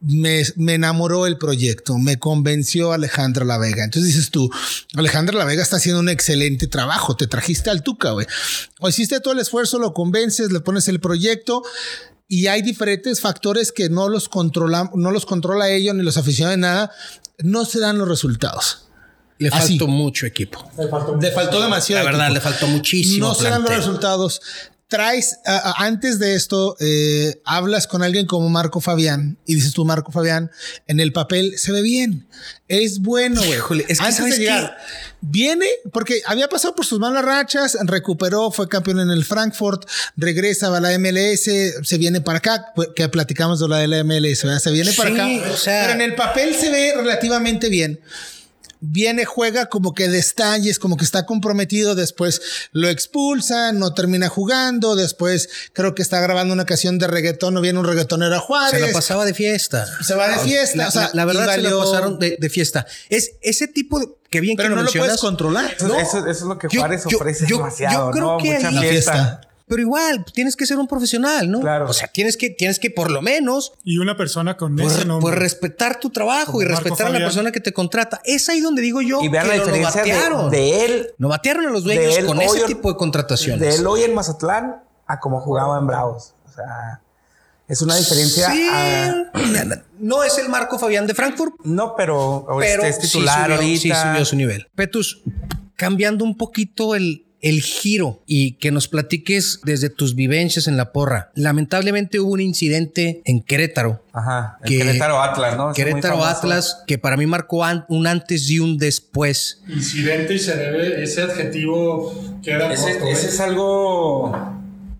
me, enamoró el proyecto, me convenció Alejandra La Vega. Entonces dices tú, Alejandra La Vega está haciendo un excelente trabajo, te trajiste al Tuca, güey. O hiciste todo el esfuerzo, lo convences, le pones el proyecto y hay diferentes factores que no los controla, no los controla ellos ni los aficionados de nada, no se dan los resultados. Le faltó mucho equipo. Le faltó, demasiado. La verdad, le faltó muchísimo. No se dan los resultados. traes, antes de esto, eh, hablas con alguien como Marco Fabián y dices tú, Marco Fabián, en el papel se ve bien, es bueno, güey. Híjole, es que antes ¿sabes de llegar, viene, porque había pasado por sus malas rachas, recuperó, fue campeón en el Frankfurt, regresa a la MLS, se viene para acá, pues, que platicamos de la de la MLS, ¿verdad? se viene para Sí, acá, o sea- pero en el papel se ve relativamente bien viene, juega como que destalles, como que está comprometido, después lo expulsan, no termina jugando, después creo que está grabando una ocasión de reggaetón, no viene un reggaetonero a Se Juárez. la pasaba de fiesta. Se va de fiesta, La, o sea, la- la verdad se valió- pasaron de, de fiesta. Es ese tipo de, que bien pero que no lo puedes controlar. Eso, No. eso- eso es lo que Juárez yo- ofrece yo- demasiado, yo creo ¿no? que Mucha ahí- fiesta. Pero igual, tienes que ser un profesional, ¿no? Claro. O sea, tienes que, tienes que por lo menos Y una persona con pues, ese nombre. pues, respetar tu trabajo Como y Marco respetar a la Fabián. persona que te contrata. Es ahí donde digo yo Y vean que la lo diferencia novatearon. de, de él, Novatearon a los dueños él con ese en- tipo de contrataciones. de él hoy en Mazatlán a como jugaba en Bravos. O sea, es una diferencia. Sí, a- no es el Marco Fabián de Frankfurt, no, pero, pero este es titular sí subió, ahorita. sí subió su nivel. Petus, cambiando un poquito el, el giro y que nos platiques desde tus vivencias en la porra. Lamentablemente hubo un incidente en Querétaro. Ajá, el que- Querétaro Atlas, ¿no? Querétaro. Atlas, que para mí marcó an- un antes y un después. Incidente y se debe, ese adjetivo queda Ese, corto, ese ¿eh? es algo.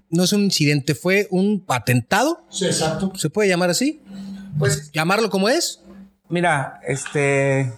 No es un incidente, fue un atentado. Sí, exacto. ¿Se puede llamar así? Pues llamarlo como es. Mira, este.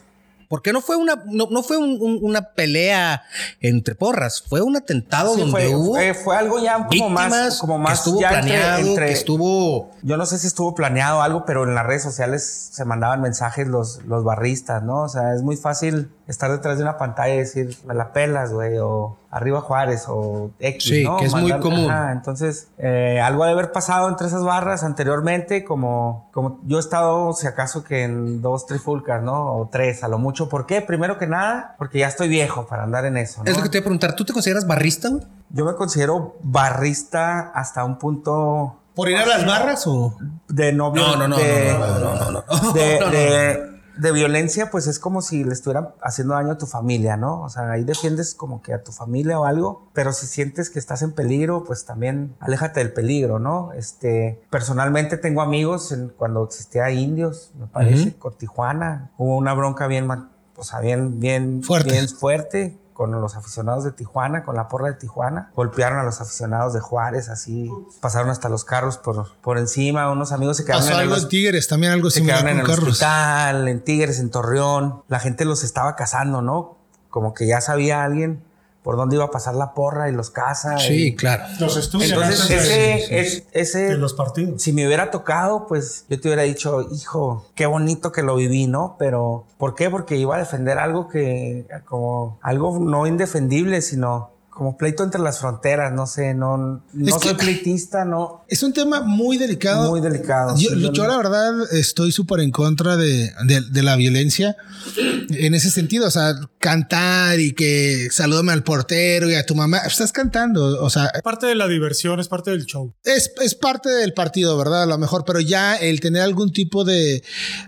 Porque no fue una, no, no fue un- un- una pelea entre porras, fue un atentado sí, donde fue, hubo fue, fue algo ya como más. Como más que estuvo ya entre- planeado, entre- que estuvo Yo no sé si estuvo planeado algo, pero en las redes sociales se mandaban mensajes los, los barristas, ¿no? O sea, es muy fácil estar detrás de una pantalla y decir, me la pelas, güey, o arriba Juárez, o X, Sí, ¿no? que es muy común. Ajá, entonces, eh, algo de haber pasado entre esas barras anteriormente, como, como yo he estado, si acaso, que en dos trifulcas, ¿no? O tres, a lo mucho. ¿Por qué? Primero que nada, porque ya estoy viejo para andar en eso, ¿no? Es lo que te iba a preguntar, ¿tú te consideras barrista? güey? Yo me considero barrista hasta un punto ¿Por ir a las barras o...? de novio. No, no, no, de, no, no, no, no, no, no. de, No, no, de- de violencia, pues es como si le estuvieran haciendo daño a tu familia, ¿no? O sea, ahí defiendes como que a tu familia o algo, pero si sientes que estás en peligro, pues también aléjate del peligro, ¿no? Este, personalmente tengo amigos en- cuando existía indios, me parece, con Tijuana, hubo una bronca bien, o sea, bien, bien Fuerte. bien fuerte con los aficionados de Tijuana, con la porra de Tijuana. Golpearon a los aficionados de Juárez, así pasaron hasta los carros por, por encima. Unos amigos se quedaron Pasó en algo el en Tigres, también algo se similar quedaron en el Carlos. hospital, en Tigres, en Torreón. La gente los estaba cazando, ¿no? Como que ya sabía alguien por dónde iba a pasar la porra y los caza. Sí, y- claro. Los estudian Entonces, ese, es- ese, de los partidos. si me hubiera tocado, pues yo te hubiera dicho, hijo, qué bonito que lo viví, ¿no? Pero, ¿por qué? Porque iba a defender algo que, como, algo no indefendible, sino como pleito entre las fronteras, no sé, no, no Es soy pleitista, no, Es un tema muy delicado. muy delicado. Yo, Sí, yo, no- la verdad estoy súper en contra de, de- de la violencia en ese sentido. O sea, cantar y que salúdame al portero y a tu mamá. Estás cantando. O sea, Es parte de la diversión, es parte del show. es, es parte del partido, ¿verdad? A lo mejor, pero ya el tener algún tipo de,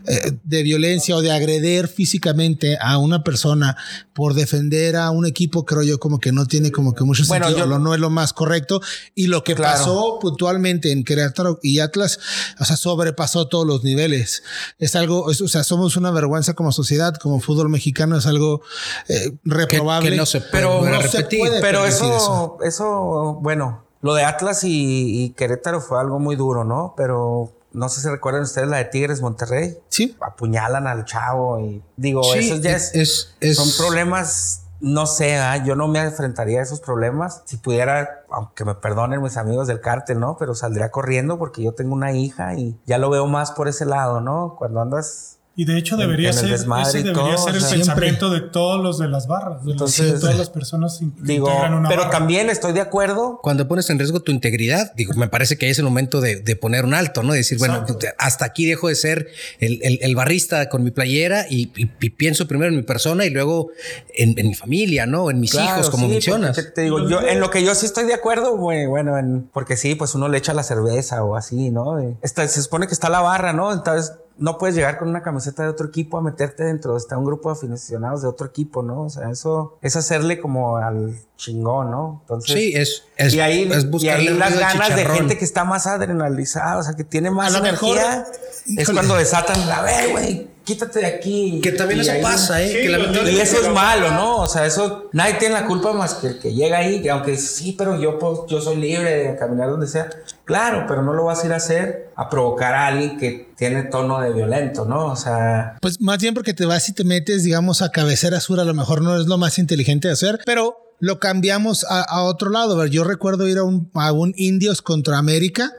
eh, de violencia o de agreder físicamente a una persona por defender a un equipo, creo yo como que no tiene como que mucho Bueno, sentido, yo- lo- no es lo más correcto. Y lo que Claro. pasó puntualmente en Querétaro y Atlas, o sea, sobrepasó todos los niveles. Es algo, es- o sea, somos una vergüenza como sociedad, como fútbol mexicano, es algo eh, reprobable. que no se puede Pero no se repetir. puede. Pero eso, eso, bueno, lo de Atlas y, y Querétaro fue algo muy duro, ¿no? Pero no sé si recuerdan ustedes la de Tigres Monterrey. Sí. Apuñalan al chavo y digo, Sí, eso ya es, es- es- son problemas, no sé, ¿ah? yo no me enfrentaría a esos problemas. Si pudiera, aunque me perdonen mis amigos del cártel, ¿no? Pero saldría corriendo porque yo tengo una hija y ya lo veo más por ese lado, ¿no? Cuando andas Y de hecho debería en ser, ese debería todo, ser el pensamiento de todos los de las barras, de, los- de Entonces, todas las personas que digo, integran una pero barra. también estoy de acuerdo Cuando pones en riesgo tu integridad, digo, me parece que es el momento de, de poner un alto, ¿no? De decir, bueno, hasta aquí dejo de ser el, el- el barrista con mi playera y, y- y pienso primero en mi persona y luego en, en mi familia, ¿no? En mis Claro, hijos, como sí, mencionas. Te, digo, yo, en lo que yo sí estoy de acuerdo, güey, bueno, en, porque sí, pues uno le echa la cerveza o así, ¿no? Está, se supone que está la barra, ¿no? Entonces, no puedes llegar con una camiseta de otro equipo a meterte dentro de está un grupo de aficionados de otro equipo, ¿no? O sea, eso es hacerle como al chingón, ¿no? Entonces, sí, es, es, y ahí, es y ahí las ganas de gente que está más adrenalizada, o sea, que tiene más A lo energía, mejor- es cuando desatan, a ver, güey, quítate de aquí. Que también eso ahí- pasa, ¿eh? que lamentablemente- y eso es malo, ¿no? O sea, eso nadie tiene la culpa más que el que llega ahí, que aunque sí, pero yo, pues, yo soy libre de caminar donde sea. Claro, pero no lo vas a ir a hacer a provocar a alguien que tiene tono de violento, ¿no? O sea, Pues más bien porque te vas y te metes, digamos, a cabecera sur, a lo mejor no es lo más inteligente de hacer, pero lo cambiamos a, a otro lado. A ver, yo recuerdo ir a un, a un Indios contra América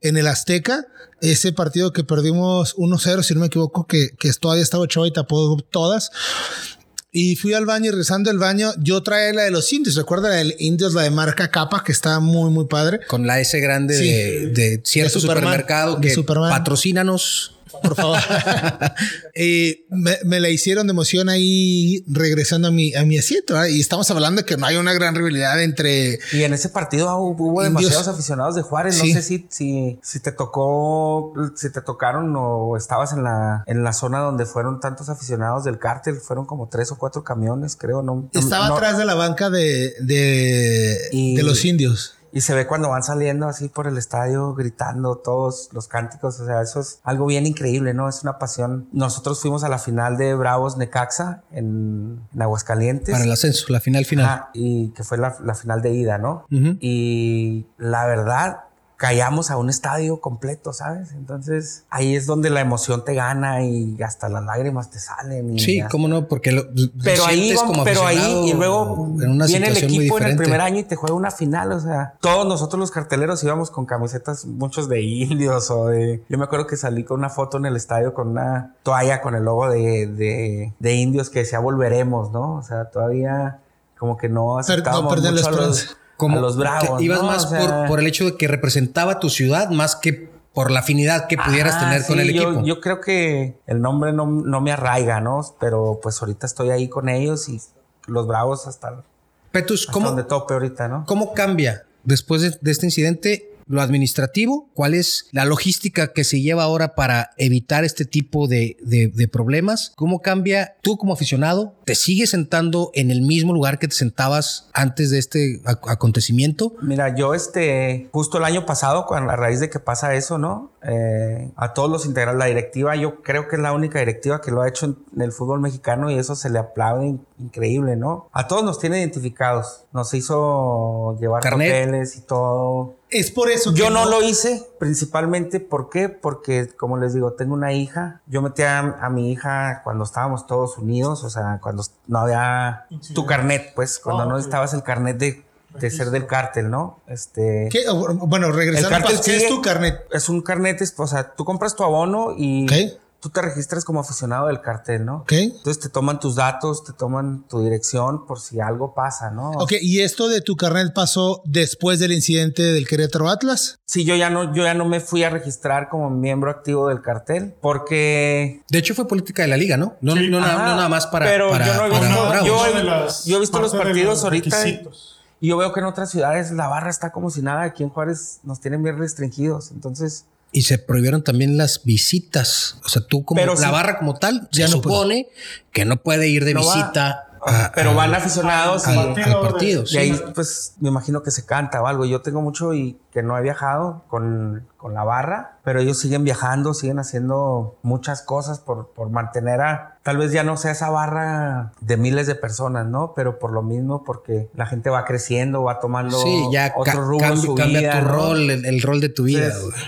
en el Azteca, ese partido que perdimos 1-0, si no me equivoco, que, que todavía estaba Ochoa y tapó todas. Y fui al baño y rezando el baño, yo traía la de los indios. Recuerda la del indios, la de marca capa, que está muy, muy padre. Con la S grande Sí. de, de cierto De Superman, supermercado de que Superman. patrocínanos. Por favor. y me, me la hicieron de emoción ahí regresando a mi, a mi asiento. ¿verdad? Y estamos hablando de que no hay una gran rivalidad entre. y en ese partido ah, hubo Indios. demasiados aficionados de Juárez. Sí. No sé si, si, si te tocó, si te tocaron o estabas en la, en la zona donde fueron tantos aficionados del cártel. Fueron como tres o cuatro camiones, creo. No, no- Estaba no- atrás de la banca de, de, Y- de los indios. Y se ve cuando van saliendo así por el estadio gritando todos los cánticos. O sea, eso es algo bien increíble, ¿no? Es una pasión. Nosotros fuimos a la final de Bravos Necaxa en, en Aguascalientes. Para el ascenso, la final final. Y que fue la, la final de ida, ¿no? Y la verdad, callamos a un estadio completo, ¿sabes? Entonces ahí es donde la emoción te gana y hasta las lágrimas te salen. Y Sí, hasta- cómo no, porque lo, pero ahí, como pero ahí y luego viene el equipo en el primer año y te juega una final, o sea, todos nosotros los carteleros íbamos con camisetas, muchos de indios o de... Yo me acuerdo que salí con una foto en el estadio con una toalla con el logo de, de, de indios que decía volveremos, ¿no? O sea, todavía como que no aceptábamos la mucho a los. Como a los bravos. ibas ¿no? más O sea, por, por el hecho de que representaba tu ciudad más que por la afinidad que pudieras tener con el yo, equipo. Yo creo que el nombre no, no me arraiga, ¿no? Pero pues ahorita estoy ahí con ellos y los bravos hasta, Petus, hasta ¿cómo, donde tope ahorita, ¿no? ¿cómo cambia después de, de este incidente lo administrativo? ¿Cuál es la logística que se lleva ahora para evitar este tipo de, de- de problemas? ¿Cómo cambia tú como aficionado? ¿Te sigues sentando en el mismo lugar que te sentabas antes de este ac- acontecimiento? Mira, yo este, justo el año pasado, a raíz de que pasa eso, ¿no? Eh, a todos los integrantes, la directiva, yo creo que es la única directiva que lo ha hecho en, el fútbol mexicano y eso se le aplaude in- increíble, ¿no? A todos nos tiene identificados, nos hizo llevar Carnet. papeles y todo. Es por eso que Yo no lo hice principalmente, ¿por qué? Porque, como les digo, tengo una hija. Yo metí a, a mi hija cuando estábamos todos unidos, o sea, cuando no había tu carnet, pues, cuando Ah, no ok. necesitabas el carnet de, de ser del cártel, ¿no? Este. ¿Qué? Bueno, regresando. ¿Qué es tu carnet? Es un carnet, o sea, tú compras tu abono y Ok. Tú te registras como aficionado del cartel, ¿no? Ok. Entonces te toman tus datos, te toman tu dirección por si algo pasa, ¿no? Ok, y esto de tu carnet pasó después del incidente del Querétaro Atlas. Sí, yo ya no, yo ya no me fui a registrar como miembro activo del cartel porque De hecho, fue política de la liga, ¿no? No, Sí. no, nada- Ajá, no nada más para. pero para- yo no he para visto- Bravos. yo yo he visto los partidos los ahorita. requisitos. Y yo veo que en otras ciudades la barra está como si nada. Aquí en Juárez nos tienen bien restringidos. Entonces, Y se prohibieron también las visitas. O sea, tú como Pero la sí. barra como tal, Ya se puede. supone que no puede ir de No visita. a- pero a- van aficionados al, partido sí. y ahí, pues, me imagino que se canta o algo. Yo tengo mucho y que no he viajado con, con la barra, pero ellos siguen viajando, siguen haciendo muchas cosas por, por mantener a. Tal vez ya no sea esa barra de miles de personas, ¿no? Pero por lo mismo, porque la gente va creciendo, va tomando Sí, ya otro en cambia, tu ¿no? rol, el, el rol de tu vida. Entonces.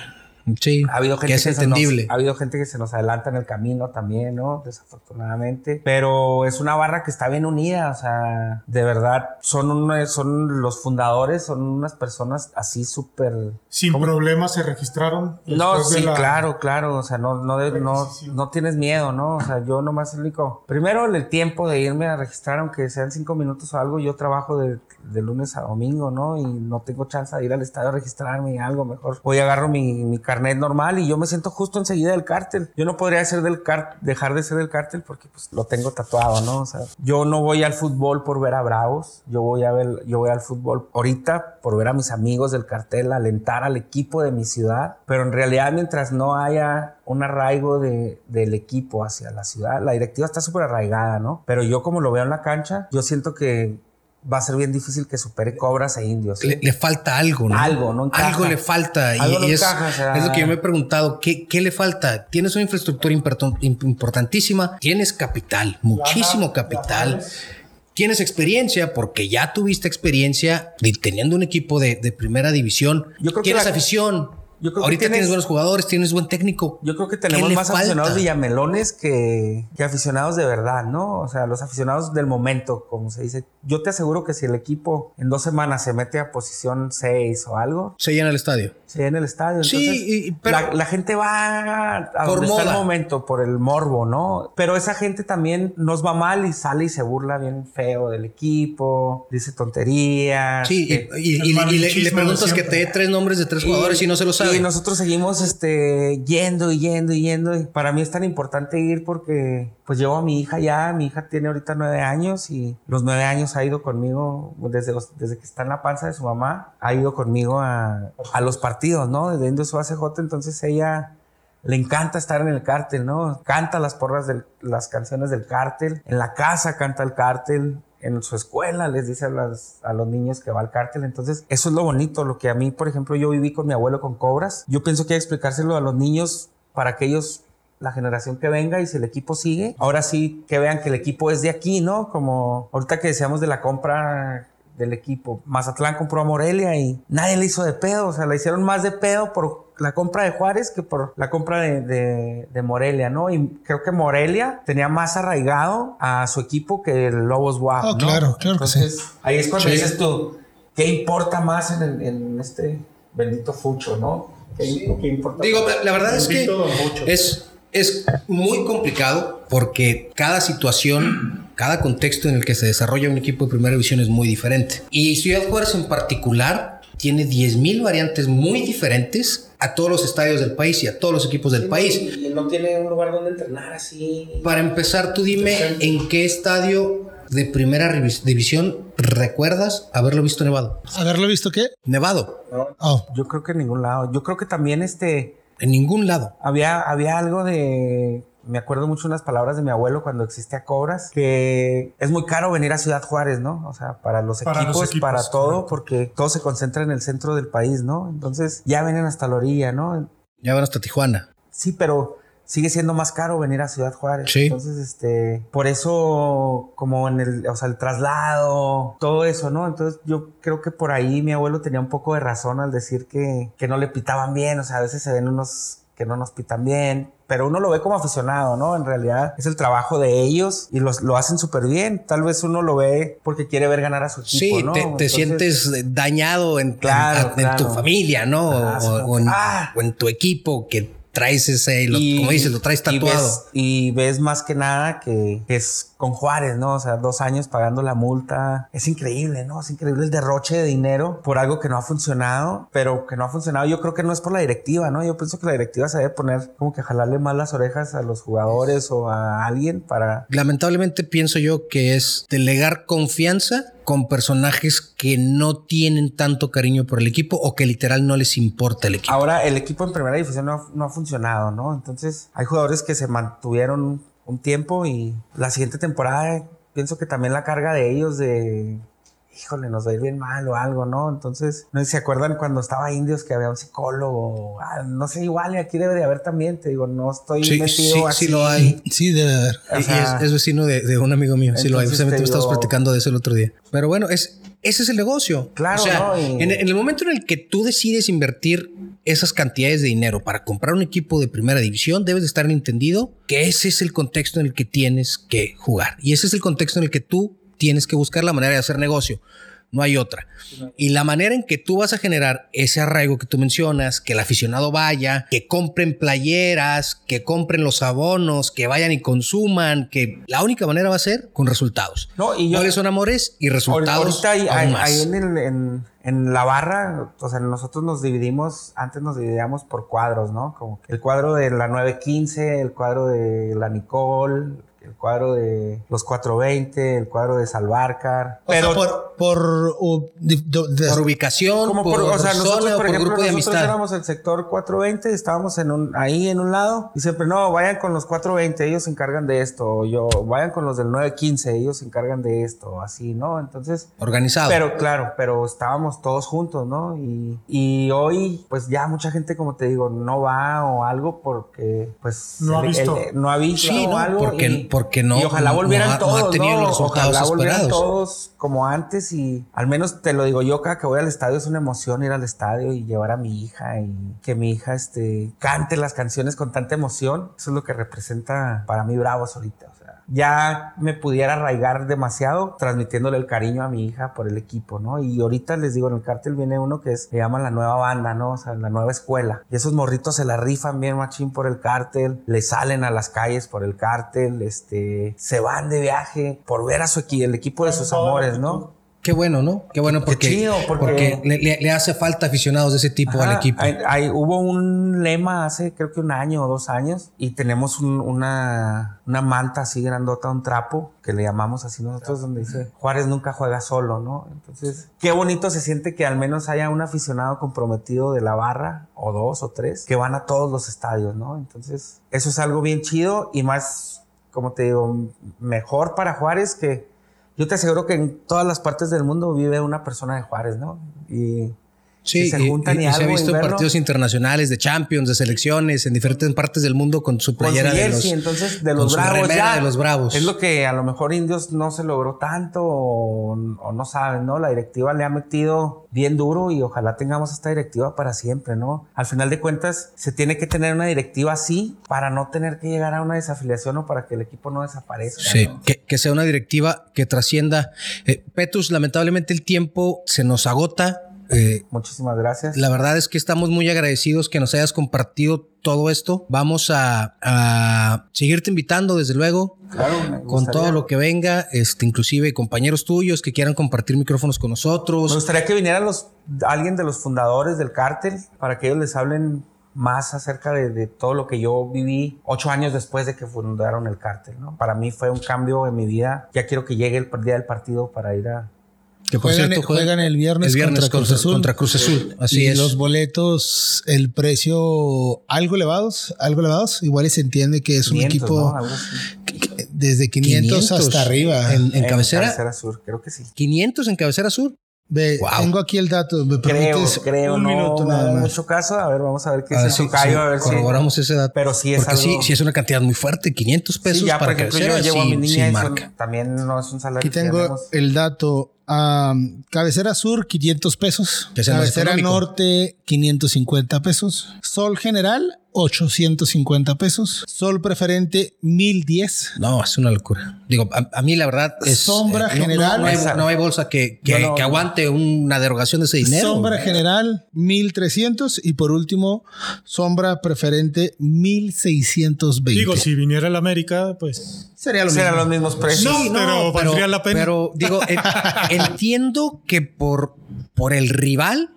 Sí, Ha habido gente que es que se entendible. nos- ha habido gente que se nos adelanta en el camino también, ¿no? Desafortunadamente. Pero es una barra que está bien unida, o sea, de verdad, son, un- son los fundadores, son unas personas así súper... Sin problemas se registraron. No, sí, la- claro, claro, o sea, no, no, de- no, no tienes miedo, ¿no? O sea, yo nomás el único... Primero, el tiempo de irme a registrar, aunque sean cinco minutos o algo, yo trabajo de, de lunes a domingo, ¿no? Y no tengo chance de ir al estadio a registrarme y algo mejor. Voy, agarro mi, mi carnet normal y yo me siento justo enseguida del cártel. Yo no podría ser del dejar de ser del cártel porque pues lo tengo tatuado, ¿no? O sea, yo no voy al fútbol por ver a Bravos, yo voy a ver, yo voy al fútbol ahorita por ver a mis amigos del cartel, alentar al equipo de mi ciudad, pero en realidad mientras no haya un arraigo de, del equipo hacia la ciudad, la directiva está súper arraigada, ¿no? Pero yo como lo veo en la cancha, yo siento que va a ser bien difícil que supere Cobras e Indios. Le, le falta algo, ¿no? Algo, ¿no? Encaja. Algo le falta. Algo y no es, encaja, o sea- es lo que yo me he preguntado. ¿qué, qué le falta? Tienes una infraestructura importan- imp- importantísima. Tienes capital, muchísimo capital. Tienes experiencia porque ya tuviste experiencia de- teniendo un equipo de, de primera división. Yo creo que tienes la- afición. Yo creo que Ahorita tienes, tienes- buenos jugadores, tienes buen técnico. Yo creo que ¿Qué tenemos más falta? aficionados villamelones que, que aficionados de verdad, ¿no? O sea, los aficionados del momento, como se dice. Yo te aseguro que si el equipo en dos semanas se mete a posición 6 o algo, Se llena el estadio. se en el estadio. Sí, Entonces, y- pero- la, la gente va a Por donde está moda. el momento, por el morbo, ¿no? Pero esa gente también nos va mal y sale y se burla bien feo del equipo, dice tonterías. Sí, que- y, le- preguntas que te dé tres nombres de tres jugadores y, no se lo sabe. Y nosotros seguimos este, yendo y yendo y yendo. Y para mí es tan importante ir porque pues llevo a mi hija ya. Mi hija tiene ahorita nueve años y los nueve años ha ido conmigo desde, los- desde que está en la panza de su mamá. Ha ido conmigo a, a los partidos, ¿no? Desde Indio su ACJ. Entonces ella le encanta estar en el cártel, ¿no? Canta las porras de las canciones del cártel. En la casa canta el cártel. En su escuela les dice a, las- a los niños que va al cártel. Entonces, eso es lo bonito. Lo que a mí, por ejemplo, yo viví con mi abuelo con cobras. Yo pienso que hay que explicárselo a los niños para que ellos la generación que venga y si el equipo sigue, ahora sí que vean que el equipo es de aquí, ¿no? Como ahorita que decíamos de la compra del equipo. Mazatlán compró a Morelia y nadie le hizo de pedo, o sea, le hicieron más de pedo por la compra de Juárez que por la compra de, de- de Morelia, ¿no? Y creo que Morelia tenía más arraigado a su equipo que el Lobos WAP, Oh, ¿no? claro, claro que sí. Ahí es cuando Sí. dices tú, ¿qué importa más en, el- en este bendito fucho, no? ¿Qué, qué importa Digo, más? la- la verdad es que es, es muy complicado porque cada situación, cada contexto en el que se desarrolla un equipo de primera división es muy diferente. Y Ciudad Juárez en particular tiene 10.000 variantes muy diferentes a todos los estadios del país y a todos los equipos del país. Y no tiene un lugar donde entrenar así. Para empezar, tú dime en qué estadio de primera división recuerdas haberlo visto nevado. ¿Haberlo visto qué? Nevado, Oh, Yo creo que en ningún lado. Yo creo que también este en ningún lado. había, había algo de. Me acuerdo mucho unas palabras de mi abuelo cuando existía Cobras, que es muy caro venir a Ciudad Juárez, ¿no? O sea, para los, Para los equipos, equipos, para todo, correcto. porque todo se concentra en el centro del país, ¿no? Entonces ya vienen hasta la orilla, ¿no? Ya van hasta Tijuana. Sí, pero sigue siendo más caro venir a Ciudad Juárez. Sí. Entonces, este, por eso, como en el, o sea, el traslado, todo eso, ¿no? Entonces, yo creo que por ahí mi abuelo tenía un poco de razón al decir que, que no le pitaban bien. O sea, a veces se ven unos que no nos pitan bien, pero uno lo ve como aficionado, ¿no? En realidad es el trabajo de ellos y los, lo hacen súper bien. Tal vez uno lo ve porque quiere ver ganar a su equipo, Sí, ¿no? te, te Entonces, sientes dañado en, Claro, en- en tu familia, ¿no? Ah, o, o en, ah. o en tu equipo que traes ese, lo- Y- como dices, lo traes y tatuado. ves- Y ves, más que nada que, que es con Juárez, ¿no? O sea, dos años pagando la multa. Es increíble, ¿no? Es increíble el derroche de dinero por algo que no ha funcionado, pero que no ha funcionado. Yo creo que no es por la directiva, ¿no? Yo pienso que la directiva se debe poner como que jalarle más las orejas a los jugadores o a alguien para... Lamentablemente pienso yo que es delegar confianza con personajes que no tienen tanto cariño por el equipo o que literal no les importa el equipo. Ahora, el equipo en primera división no, no ha funcionado, ¿no? Entonces, hay jugadores que se mantuvieron un tiempo y la siguiente temporada pienso que también la carga de ellos de, híjole, nos va a ir bien mal o algo, ¿no? Entonces, no sé si se acuerdan cuando estaba Indios que había un psicólogo, ah, no sé, igual, y aquí debe de haber también, te digo, no estoy Sí, metido sí, así. sí lo hay. sí, debe haber. O Y sea, es, es vecino de, de un amigo mío. Sí lo hay. Entonces Precisamente te me estabas digo- platicando de eso el otro día. Pero bueno, es, ese es el negocio. Claro, O sea, ¿no? Y- en, en el momento en el que tú decides invertir esas cantidades de dinero para comprar un equipo de primera división, debes de estar entendido que ese es el contexto en el que tienes que jugar. Y ese es el contexto en el que tú tienes que buscar la manera de hacer negocio. No hay otra. Y la manera en que tú vas a generar ese arraigo que tú mencionas, que el aficionado vaya, que compren playeras, que compren los abonos, que vayan y consuman, que la única manera va a ser con resultados. No, y yo- Goles son amores y resultados Ahorita hay, aún más. hay en, el- en- en la barra, o sea, nosotros nos dividimos, antes nos dividíamos por cuadros, ¿no? Como el cuadro de la 915, el cuadro de la Nicole, el cuadro de los 420, el cuadro de Salvarcar. pero por, por, ubicación, como por, o sea, nosotros, por, ejemplo, grupo de nosotros éramos el sector 420, estábamos en un, ahí en un lado y siempre, no, vayan con los 420, ellos se encargan de esto, o yo, vayan con los del 915, ellos se encargan de esto, así, ¿no? Entonces... Organizado. Pero claro, pero estábamos todos juntos, ¿no? Y, y hoy, pues ya mucha gente, como te digo, no va o algo porque, pues... No ha visto. no ha visto sí, o algo. Porque, porque no. Y ojalá volvieran todos, ¿no? ojalá volvieran todos como antes y al menos te lo digo yo cada que voy al estadio es una emoción ir al estadio y llevar a mi hija y que mi hija este cante las canciones con tanta emoción. Eso es lo que representa para mí Bravos ahorita ya me pudiera arraigar demasiado transmitiéndole el cariño a mi hija por el equipo, ¿no? Y ahorita les digo, en el cártel viene uno que se llama la nueva banda, ¿no? O sea, la nueva escuela. Y esos morritos se la rifan bien machín por el cártel, le salen a las calles por el cártel, este, se van de viaje por ver a su equipo, el equipo de sus amores, ¿no? Qué bueno, ¿no? Qué bueno porque, porque, le, hace falta aficionados de ese tipo al equipo. Hay, hubo un lema hace creo que un año o dos años y tenemos una, una manta así grandota, un trapo que le llamamos así nosotros donde dice Juárez nunca juega solo, ¿no? Entonces, qué bonito se siente que al menos haya un aficionado comprometido de la barra o dos o tres que van a todos los estadios, ¿no? Entonces, eso es algo bien chido y más, como te digo, mejor para Juárez que yo te aseguro que en todas las partes del mundo vive una persona de Juárez, ¿no? Y Sí, se juntan y, se ha visto en partidos internacionales de Champions, de selecciones, en diferentes partes del mundo con su playera de los, entonces de los bravos, de los bravos. Es lo que a lo mejor Indios no se logró tanto o, no saben, ¿no? La directiva le ha metido bien duro y ojalá tengamos esta directiva para siempre, ¿no? Al final de cuentas, se tiene que tener una directiva así para no tener que llegar a una desafiliación o para que el equipo no desaparezca. Sí, Que, sea una directiva que trascienda. Eh, Petus, lamentablemente el tiempo se nos agota eh, Muchísimas gracias. La verdad es que estamos muy agradecidos que nos hayas compartido todo esto. Vamos a, seguirte invitando, desde luego, con todo lo que venga, este, inclusive compañeros tuyos que quieran compartir micrófonos con nosotros. Me gustaría que viniera los, alguien de los fundadores del cártel para que ellos les hablen más acerca de, todo lo que yo viví ocho años después de que fundaron el cártel. ¿no? Para mí fue un cambio en mi vida. Ya quiero que llegue el día del partido para ir a, que por juegan, cierto, juegan, el viernes, contra, Cruz Azul. Contra Cruz Azul. Así y los boletos, el precio algo elevados, algo elevados. Igual se entiende que es un equipo desde 500, hasta arriba. En, cabecera. cabecera sur, creo que sí. 500 en cabecera sur. Ve, Tengo aquí el dato. ¿Me creo, creo, un no, minuto nada más. mucho caso. A ver, vamos a ver qué es a ver corroboramos ese dato. Pero sí es algo... sí, sí es una cantidad muy fuerte. 500 pesos sí, ya, para por ejemplo, yo llevo a mi niña marca. también no es un salario. Aquí tengo el dato cabecera sur, 500 pesos. Cabecera norte, 550 pesos. Sol general, 850 pesos. Sol preferente, 1010. No, es una locura. Digo, a, mí la verdad es. Sombra eh, general. No, hay, bolsa que, que, aguante una derogación de ese dinero. Sombra general, 1300. Y por último, sombra preferente, 1620. Digo, si viniera el América, pues. Sería lo Serían los mismos precios. No, pero valdría la pena. Pero digo, entiendo que por, por el rival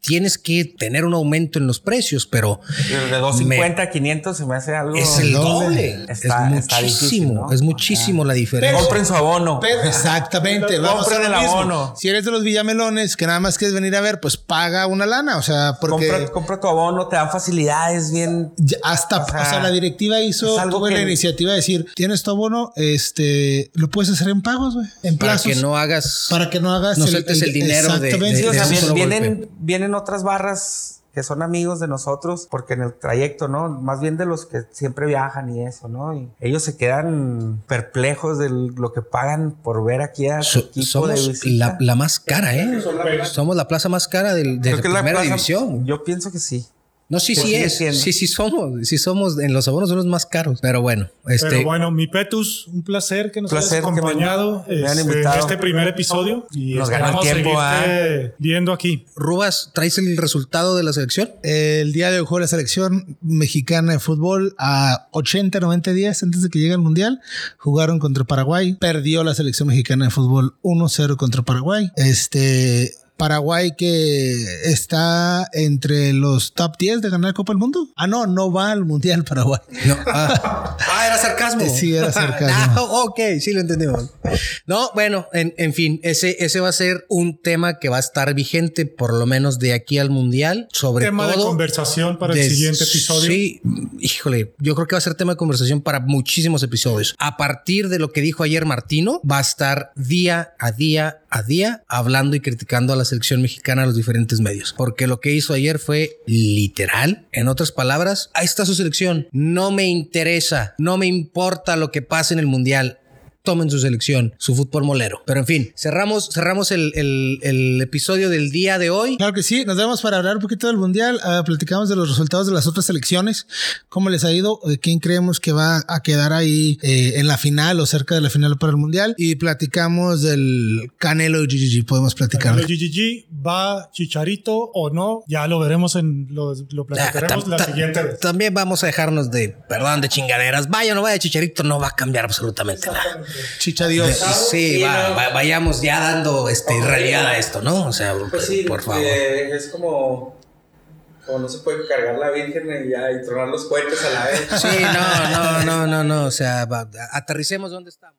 tienes que tener un aumento en los precios, pero... De 250 a 500 se me hace algo... Es el doble. es muchísimo, es muchísimo la diferencia. compren su abono. exactamente. compren el abono. Si eres de los villamelones que nada más quieres venir a ver, pues paga una lana, o sea, porque... Compra, tu abono, te dan facilidades bien... Hasta, o sea, la directiva hizo, tuvo la iniciativa de decir, tienes tu abono, este, lo puedes hacer en pagos, güey, en plazos. Para que no hagas... Para que no hagas... No el, el, dinero de, vienen, vienen otras barras que son amigos de nosotros, porque en el trayecto, ¿no? Más bien de los que siempre viajan y eso, ¿no? Y ellos se quedan perplejos de lo que pagan por ver aquí a su equipo somos la, la, más cara, ¿eh? Somos la plaza más cara del, de la primera división. Yo pienso que sí. No, sí, sí es. Sí, sí somos. Sí somos. En los abonos son los más caros. Pero bueno. Este... Pero bueno, mi Petus, un placer que nos hayas acompañado en este primer episodio. Y nos ganó el tiempo a... viendo aquí. Rubas, ¿traes el resultado de la selección? El día de hoy jugó la selección mexicana de fútbol a 80, 90 días antes de que llegue al Mundial. Jugaron contra Paraguay. Perdió la selección mexicana de fútbol 1-0 contra Paraguay. Este Paraguay que está entre los top 10 de ganar Copa del Mundo. Ah, no, no va al Mundial Paraguay. No, ah, ah, era sarcasmo. Sí, era sarcasmo. Ah, ok, sí lo entendimos. No, bueno, en, en, fin, ese, ese va a ser un tema que va a estar vigente por lo menos de aquí al Mundial. Sobre tema todo. de conversación para el siguiente episodio. Sí, híjole, yo creo que va a ser tema de conversación para muchísimos episodios. A partir de lo que dijo ayer Martino, va a estar día a día a día hablando y criticando a la selección mexicana a los diferentes medios. Porque lo que hizo ayer fue literal. En otras palabras, ahí está su selección. No me interesa, no me importa lo que pase en el mundial tomen su selección, su fútbol molero. Pero en fin, cerramos, cerramos el, el, el, episodio del día de hoy. Claro que sí, nos vemos para hablar un poquito del Mundial, uh, platicamos de los resultados de las otras selecciones, cómo les ha ido, de quién creemos que va a quedar ahí eh, en la final o cerca de la final para el Mundial y platicamos del Canelo GGG, podemos platicar. Canelo GGG va Chicharito o no, ya lo veremos en lo, lo platicaremos ah, la siguiente vez. También vamos a dejarnos de, perdón, de chingaderas, vaya o no vaya Chicharito, no va a cambiar absolutamente nada. Chicha Dios. Sí, va, va, vayamos ya dando este, realidad a esto, ¿no? O sea, pues sí, por favor. Eh, es como, como no se puede cargar la Virgen y, ya, y tronar los cohetes a la vez. Sí, no, no, no, no, no. O sea, aterricemos donde estamos.